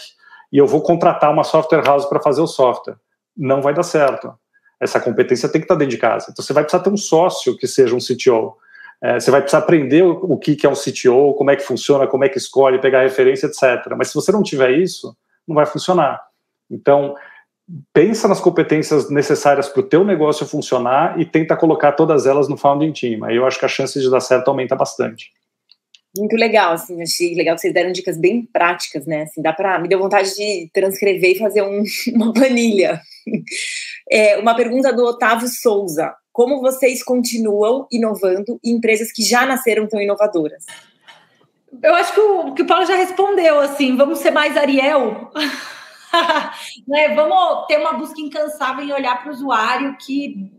e eu vou contratar uma software house para fazer o software. Não vai dar certo essa competência tem que estar dentro de casa. Então você vai precisar ter um sócio que seja um CTO. É, você vai precisar aprender o, que é um CTO, como é que funciona, como é que escolhe, pegar referência, etc. Mas se você não tiver isso, não vai funcionar. Então, pensa nas competências necessárias para o teu negócio funcionar e tenta colocar todas elas no founding team. Aí eu acho que a chance de dar certo aumenta bastante. Muito legal, assim, achei legal que vocês deram dicas bem práticas, né? Assim, dá para me deu vontade de transcrever e fazer um, [laughs] uma planilha. É, uma pergunta do Otávio Souza: Como vocês continuam inovando em empresas que já nasceram tão inovadoras? Eu acho que o, que o Paulo já respondeu, assim, vamos ser mais Ariel. [laughs] [laughs] né? Vamos ter uma busca incansável em olhar para o usuário que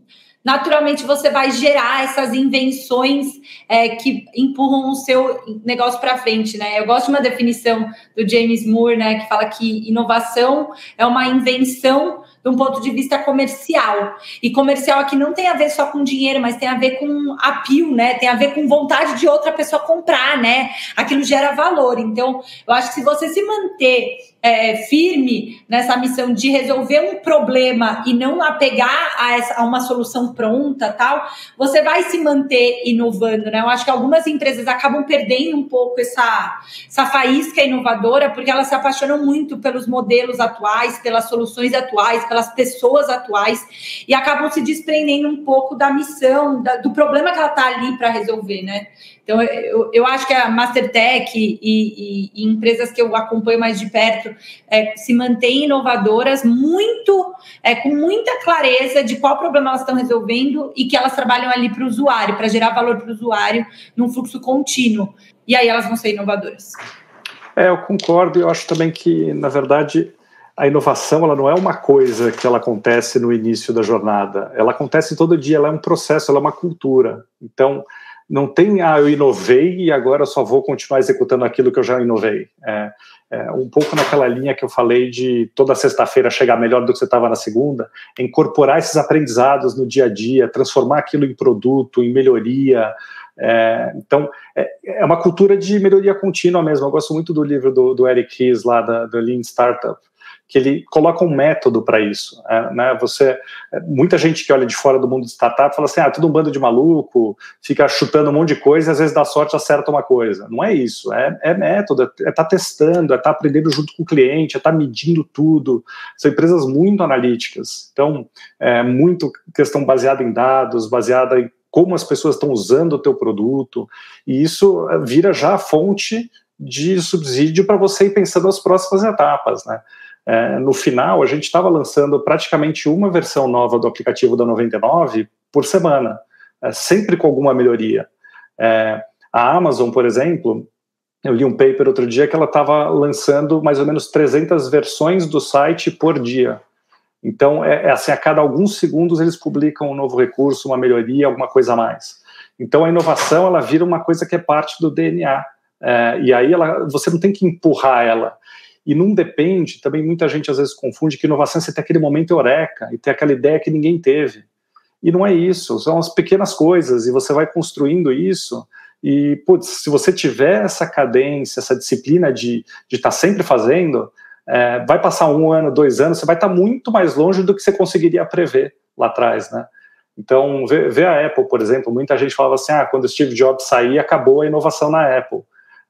naturalmente você vai gerar essas invenções é, que empurram o seu negócio para frente, né? Eu gosto de uma definição do James Moore, né, que fala que inovação é uma invenção de um ponto de vista comercial. E comercial aqui não tem a ver só com dinheiro, mas tem a ver com apio, né? Tem a ver com vontade de outra pessoa comprar, né? Aquilo gera valor. Então, eu acho que se você se manter é, firme nessa missão de resolver um problema e não apegar a, essa, a uma solução pronta, tal, você vai se manter inovando, né? Eu acho que algumas empresas acabam perdendo um pouco essa, essa faísca inovadora porque elas se apaixonam muito pelos modelos atuais, pelas soluções atuais, pelas pessoas atuais e acabam se desprendendo um pouco da missão, da, do problema que ela está ali para resolver, né? Então, eu, eu acho que a Mastertech e, e, e empresas que eu acompanho mais de perto é, se mantêm inovadoras muito, é, com muita clareza de qual problema elas estão resolvendo e que elas trabalham ali para o usuário, para gerar valor para o usuário num fluxo contínuo. E aí elas vão ser inovadoras. É, eu concordo. Eu acho também que, na verdade, a inovação ela não é uma coisa que ela acontece no início da jornada. Ela acontece todo dia. Ela é um processo. Ela é uma cultura. Então não tem, ah, eu inovei e agora só vou continuar executando aquilo que eu já inovei. É, é, um pouco naquela linha que eu falei de toda sexta-feira chegar melhor do que você estava na segunda, incorporar esses aprendizados no dia a dia, transformar aquilo em produto, em melhoria. É, então, é, é, uma cultura de melhoria contínua mesmo. Eu gosto muito do livro do, do Eric Ries, lá da, da Lean Startup, que ele coloca um método para isso. É, né? Você, é, muita gente que olha de fora do mundo de startup fala assim, ah, tudo um bando de maluco, fica chutando um monte de coisa e às vezes dá sorte acerta uma coisa. Não é isso, é, é método, é estar tá testando, é estar tá aprendendo junto com o cliente, é estar tá medindo tudo. São empresas muito analíticas, então, é muito questão baseada em dados, baseada em como as pessoas estão usando o teu produto, e isso vira já a fonte de subsídio para você ir pensando as próximas etapas, né? É, no final, a gente estava lançando praticamente uma versão nova do aplicativo da 99 por semana, é, sempre com alguma melhoria. É, a Amazon, por exemplo, eu li um paper outro dia que ela estava lançando mais ou menos 300 versões do site por dia. Então, é, é, assim, a cada alguns segundos eles publicam um novo recurso, uma melhoria, alguma coisa a mais. Então, a inovação, ela vira uma coisa que é parte do DNA. É, e aí ela, você não tem que empurrar ela. E não depende, também muita gente às vezes confunde que inovação é você ter aquele momento eureka e ter aquela ideia que ninguém teve. E não é isso, são as pequenas coisas e você vai construindo isso. E, putz, se você tiver essa cadência, essa disciplina de estar tá sempre fazendo, é, vai passar um ano, dois anos, você vai estar tá muito mais longe do que você conseguiria prever lá atrás, né? Então, vê, vê a Apple, por exemplo, muita gente falava assim, ah, quando o Steve Jobs sair, acabou a inovação na Apple.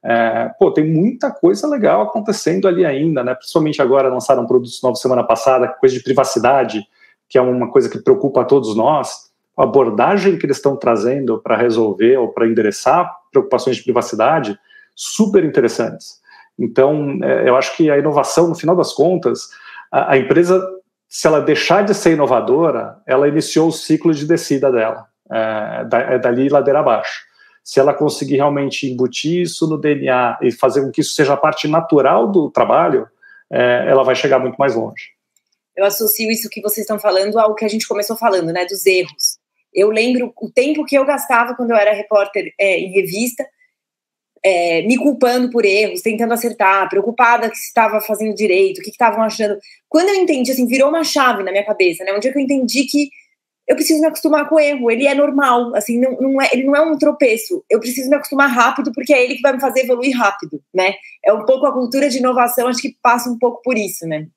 É, pô, tem muita coisa legal acontecendo ali ainda, né? Principalmente agora lançaram produtos novos semana passada, coisa de privacidade, que é uma coisa que preocupa a todos nós. A abordagem que eles estão trazendo para resolver ou para endereçar preocupações de privacidade, super interessantes. Então, é, eu acho que a inovação, no final das contas, a, a empresa, se ela deixar de ser inovadora, ela iniciou o ciclo de descida dela, é, é dali ladeira abaixo se ela conseguir realmente embutir isso no DNA e fazer com que isso seja parte natural do trabalho, é, ela vai chegar muito mais longe. Eu associo isso que vocês estão falando ao que a gente começou falando, né, dos erros. Eu lembro o tempo que eu gastava quando eu era repórter é, em revista, é, me culpando por erros, tentando acertar, preocupada que se estava fazendo direito, o que estavam achando. Quando eu entendi, assim, virou uma chave na minha cabeça, né? Um dia que eu entendi que eu preciso me acostumar com o erro, ele é normal, assim, não, não é, ele não é um tropeço, eu preciso me acostumar rápido, porque é ele que vai me fazer evoluir rápido, né, é um pouco a cultura de inovação, acho que passa um pouco por isso, né.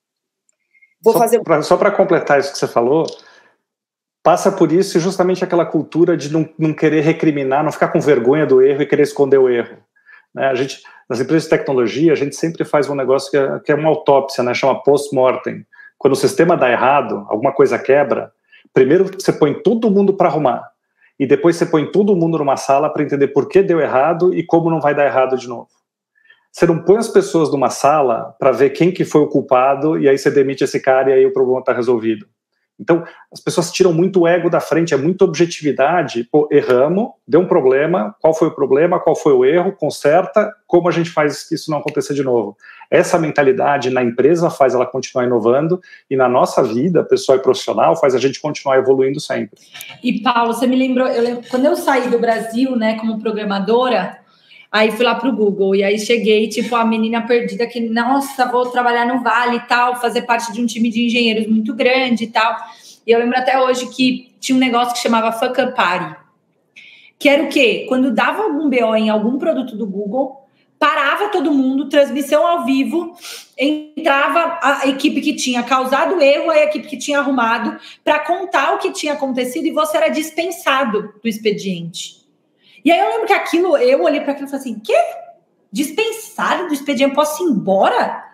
Vou só fazer... Pra, só para completar isso que você falou, passa por isso justamente aquela cultura de não, não querer recriminar, não ficar com vergonha do erro e querer esconder o erro. Né? A gente, nas empresas de tecnologia, a gente sempre faz um negócio que é, que é uma autópsia, né? chama post-mortem. Quando o sistema dá errado, alguma coisa quebra, Primeiro você põe todo mundo para arrumar e depois você põe todo mundo numa sala para entender por que deu errado e como não vai dar errado de novo. Você não põe as pessoas numa sala para ver quem que foi o culpado e aí você demite esse cara e aí o problema está resolvido. Então, as pessoas tiram muito o ego da frente, é muita objetividade. Pô, erramos, deu um problema, qual foi o problema, qual foi o erro, conserta, como a gente faz isso não aconteça de novo. Essa mentalidade na empresa faz ela continuar inovando e na nossa vida, pessoal e profissional, faz a gente continuar evoluindo sempre. E Paulo, você me lembrou, eu lembro, quando eu saí do Brasil, né, como programadora, Aí fui lá pro Google e aí cheguei, tipo, a menina perdida que, nossa, vou trabalhar no Vale e tal, fazer parte de um time de engenheiros muito grande e tal. E eu lembro até hoje que tinha um negócio que chamava Fuck Up Party. Que era o quê? Quando dava algum BO em algum produto do Google, parava todo mundo, transmissão ao vivo, entrava a equipe que tinha causado erro, a equipe que tinha arrumado, para contar o que tinha acontecido e você era dispensado do expediente. E aí eu lembro que aquilo, eu olhei para aquilo e falei assim: quê? Dispensado do expediente, posso ir embora?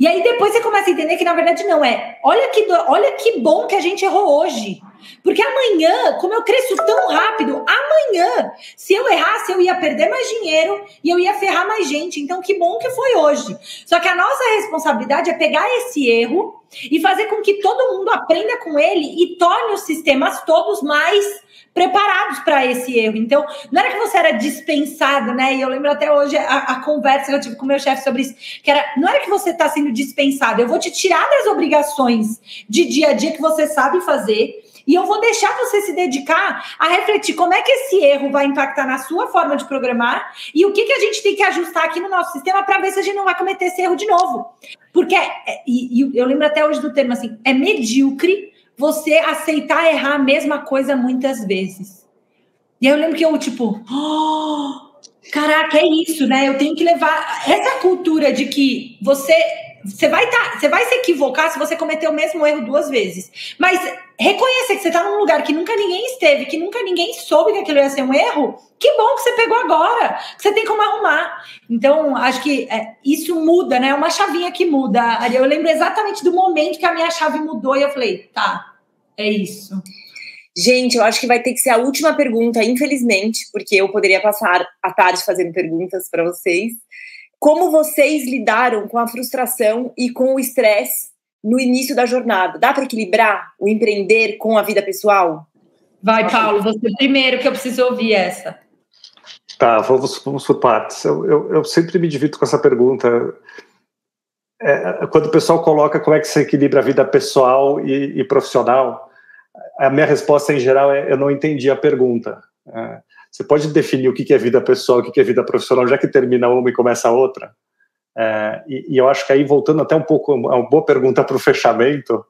E aí depois você começa a entender que na verdade não é. Olha que, olha que bom que a gente errou hoje. Porque amanhã, como eu cresço tão rápido, amanhã, se eu errasse, eu ia perder mais dinheiro e eu ia ferrar mais gente. Então, que bom que foi hoje. Só que a nossa responsabilidade é pegar esse erro e fazer com que todo mundo aprenda com ele e torne os sistemas todos mais preparados para esse erro. Então, não era que você era dispensado, né? E eu lembro até hoje a, a conversa que eu tive com o meu chefe sobre isso, que era, não era que você está sendo dispensado, eu vou te tirar das obrigações de dia a dia que você sabe fazer. E eu vou deixar você se dedicar a refletir como é que esse erro vai impactar na sua forma de programar e o que, que a gente tem que ajustar aqui no nosso sistema para ver se a gente não vai cometer esse erro de novo. Porque, é, e, e eu lembro até hoje do termo assim, é medíocre você aceitar errar a mesma coisa muitas vezes. E aí eu lembro que eu, tipo, oh, caraca, é isso, né? Eu tenho que levar essa cultura de que você você vai tá, você vai se equivocar se você cometer o mesmo erro duas vezes. Mas reconhecer que você está num lugar que nunca ninguém esteve, que nunca ninguém soube que aquilo ia ser um erro, que bom que você pegou agora, que você tem como arrumar. Então, acho que é, isso muda, né? É uma chavinha que muda. Eu lembro exatamente do momento que a minha chave mudou e eu falei, tá, é isso. Gente, eu acho que vai ter que ser a última pergunta, infelizmente, porque eu poderia passar a tarde fazendo perguntas para vocês. Como vocês lidaram com a frustração e com o estresse no início da jornada? Dá para equilibrar o empreender com a vida pessoal? Vai, Paulo, você primeiro que eu preciso ouvir essa. Tá, vamos, vamos por partes. Eu, eu, eu sempre me divido com essa pergunta. É, quando o pessoal coloca como é que se equilibra a vida pessoal e, e profissional, a minha resposta em geral é eu não entendi a pergunta. É, você pode definir o que é vida pessoal, o que é vida profissional, já que termina uma e começa a outra? É, e, e, eu acho que aí, voltando até um pouco, é uma boa pergunta para o fechamento,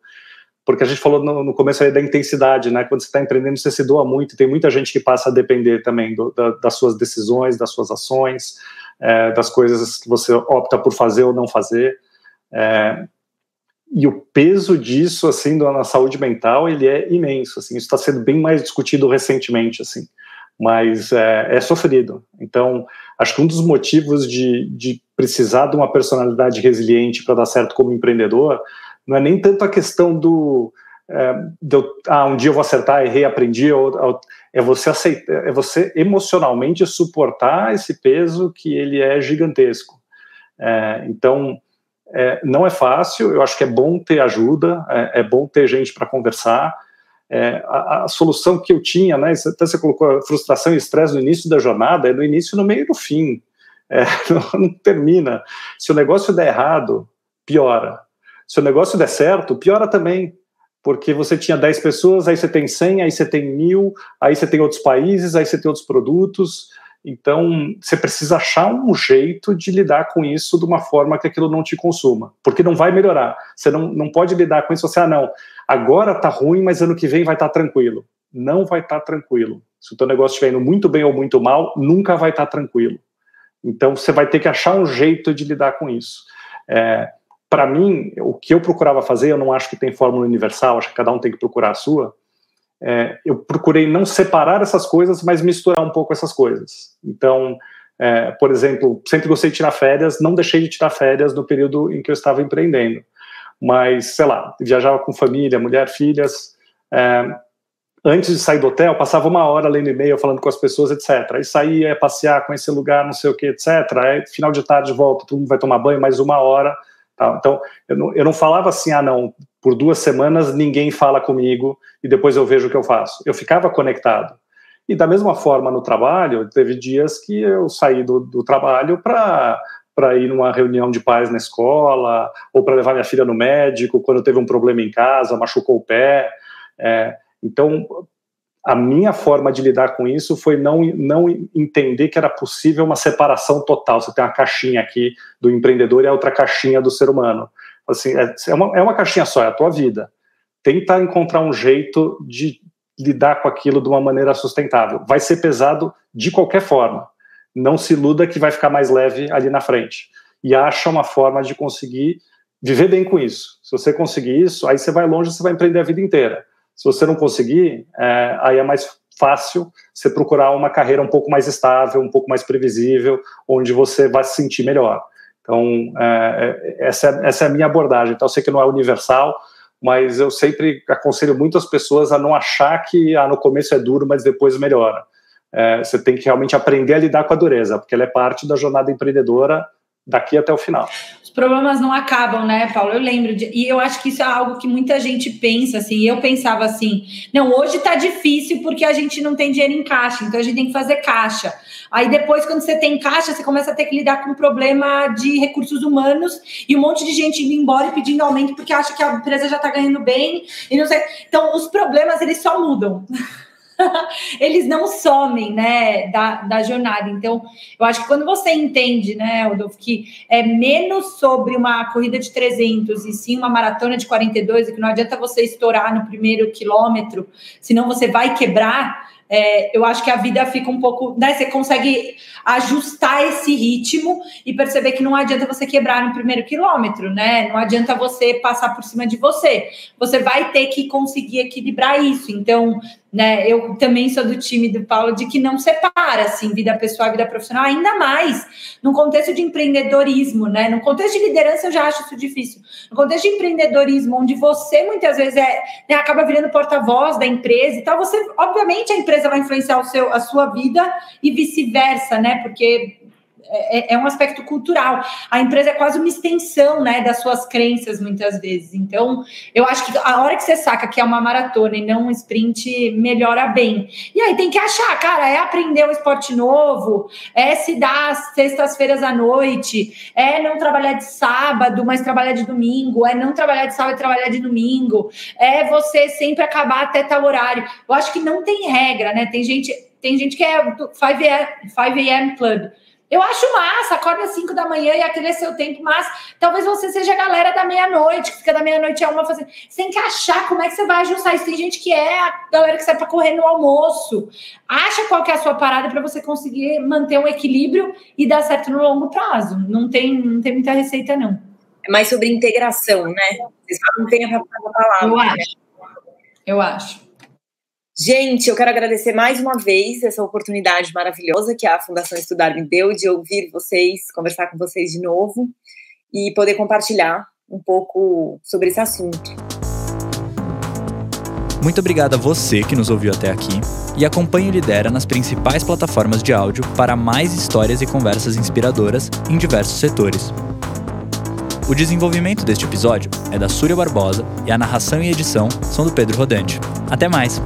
porque a gente falou no, no, começo aí da intensidade, né? Quando você está empreendendo, você se doa muito, tem muita gente que passa a depender também do, da, das suas decisões, das suas ações, é, das coisas que você opta por fazer ou não fazer. É, e o peso disso, assim, na saúde mental, ele é imenso, assim, isso está sendo bem mais discutido recentemente, assim mas é, é, sofrido. Então, acho que um dos motivos de, de precisar de uma personalidade resiliente para dar certo como empreendedor não é nem tanto a questão do é, ah, um dia eu vou acertar, errei, aprendi, ou, ou, é você aceitar, é você emocionalmente suportar esse peso que ele é gigantesco. É, então, é, não é fácil, eu acho que é bom ter ajuda, é, é bom ter gente para conversar, é, a, a, solução que eu tinha, né, você colocou frustração e estresse no início da jornada, é no início, no meio e no fim. É, [laughs] não, não, termina. Se o negócio der errado, piora. Se o negócio der certo, piora também. Porque você tinha 10 pessoas, aí você tem 100, aí você tem mil, aí você tem outros países, aí você tem outros produtos. Então, você precisa achar um jeito de lidar com isso de uma forma que aquilo não te consuma, porque não vai melhorar. Você não, não pode lidar com isso, você, ah, não, agora tá ruim, mas ano que vem vai estar tá tranquilo. Não vai estar tá tranquilo. Se o teu negócio estiver indo muito bem ou muito mal, nunca vai estar tá tranquilo. Então, você vai ter que achar um jeito de lidar com isso. É, Para mim, o que eu procurava fazer, eu não acho que tem fórmula universal, acho que cada um tem que procurar a sua, é, eu procurei não separar essas coisas, mas misturar um pouco essas coisas. Então, é, por exemplo, sempre gostei de tirar férias, não deixei de tirar férias no período em que eu estava empreendendo. Mas, sei lá, viajava com família, mulher, filhas. É, antes de sair do hotel, passava uma hora lendo e-mail, falando com as pessoas, etc. Aí saía, passear, conhecer lugar, não sei o que, etc. Aí, final de tarde, volta, todo mundo vai tomar banho, mais uma hora. Então, eu não, eu não falava assim, ah, não, por duas semanas ninguém fala comigo e depois eu vejo o que eu faço. Eu ficava conectado. E da mesma forma no trabalho, teve dias que eu saí do, do trabalho para para ir numa reunião de pais na escola, ou para levar minha filha no médico quando teve um problema em casa, machucou o pé. É, então, a minha forma de lidar com isso foi não, não entender que era possível uma separação total. Você tem uma caixinha aqui do empreendedor e a outra caixinha do ser humano. Assim, é, é, uma, é uma caixinha só, é a tua vida. Tenta encontrar um jeito de lidar com aquilo de uma maneira sustentável. Vai ser pesado de qualquer forma. Não se iluda que vai ficar mais leve ali na frente. E acha uma forma de conseguir viver bem com isso. Se você conseguir isso, aí você vai longe, você vai empreender a vida inteira. Se você não conseguir, é, aí é mais fácil você procurar uma carreira um pouco mais estável, um pouco mais previsível, onde você vai se sentir melhor. Então, é, é essa, é, essa é a minha abordagem. Então, eu sei que não é universal, mas eu sempre aconselho muito as pessoas a não achar que ah, no começo é duro, mas depois melhora. É, você tem que realmente aprender a lidar com a dureza, porque ela é parte da jornada empreendedora daqui até o final problemas não acabam, né, Paulo? Eu lembro de, e eu acho que isso é algo que muita gente pensa assim. Eu pensava assim: não, hoje tá difícil porque a gente não tem dinheiro em caixa, então a gente tem que fazer caixa. Aí depois, quando você tem caixa, você começa a ter que lidar com um problema de recursos humanos e um monte de gente indo embora e pedindo aumento porque acha que a empresa já tá ganhando bem e não sei. Então, os problemas eles só mudam. [laughs] [laughs] eles não somem, né, da, da jornada. Então, eu acho que quando você entende, né, Rodolfo, que é menos sobre uma corrida de 300 e sim uma maratona de 42, e que não adianta você estourar no primeiro quilômetro, senão você vai quebrar, é, eu acho que a vida fica um pouco. Né, você consegue ajustar esse ritmo e perceber que não adianta você quebrar no primeiro quilômetro, né? Não adianta você passar por cima de você. Você vai ter que conseguir equilibrar isso. Então, né? Eu também sou do time do Paulo de que não separa assim vida pessoal e vida profissional, ainda mais no contexto de empreendedorismo, né? No contexto de liderança eu já acho isso difícil. No contexto de empreendedorismo, onde você muitas vezes é, né, acaba virando porta-voz da empresa e tal, você obviamente a empresa vai influenciar o seu a sua vida e vice-versa, né? Porque é, é, é, um aspecto cultural. A empresa é quase uma extensão né, das suas crenças, muitas vezes. Então, eu acho que a hora que você saca que é uma maratona e não um sprint, melhora bem. E aí tem que achar, cara, é aprender um esporte novo, é se dar sextas-feiras à noite, é não trabalhar de sábado, mas trabalhar de domingo, é não trabalhar de sábado e trabalhar de domingo, é você sempre acabar até tal horário. Eu acho que não tem regra, né? Tem gente, tem gente que é 5 a.m. Club. Eu acho massa, acorda às 5 da manhã e aquele é seu tempo, mas talvez você seja a galera da meia-noite, que fica da meia-noite a uma fazendo. Você tem que achar como é que você vai ajustar isso. Tem gente que é a galera que sai para correr no almoço. Acha qual que é a sua parada para você conseguir manter um equilíbrio e dar certo no longo prazo. Não tem, não tem muita receita, não. É mais sobre integração, né? Vocês não tem a palavra. Eu acho. Eu acho. Gente, eu quero agradecer mais uma vez essa oportunidade maravilhosa que a Fundação Estudar me deu de ouvir vocês, conversar com vocês de novo e poder compartilhar um pouco sobre esse assunto. Muito obrigado a você que nos ouviu até aqui e acompanhe o Lidera nas principais plataformas de áudio para mais histórias e conversas inspiradoras em diversos setores. O desenvolvimento deste episódio é da Súria Barbosa e a narração e edição são do Pedro Rodante. Até mais!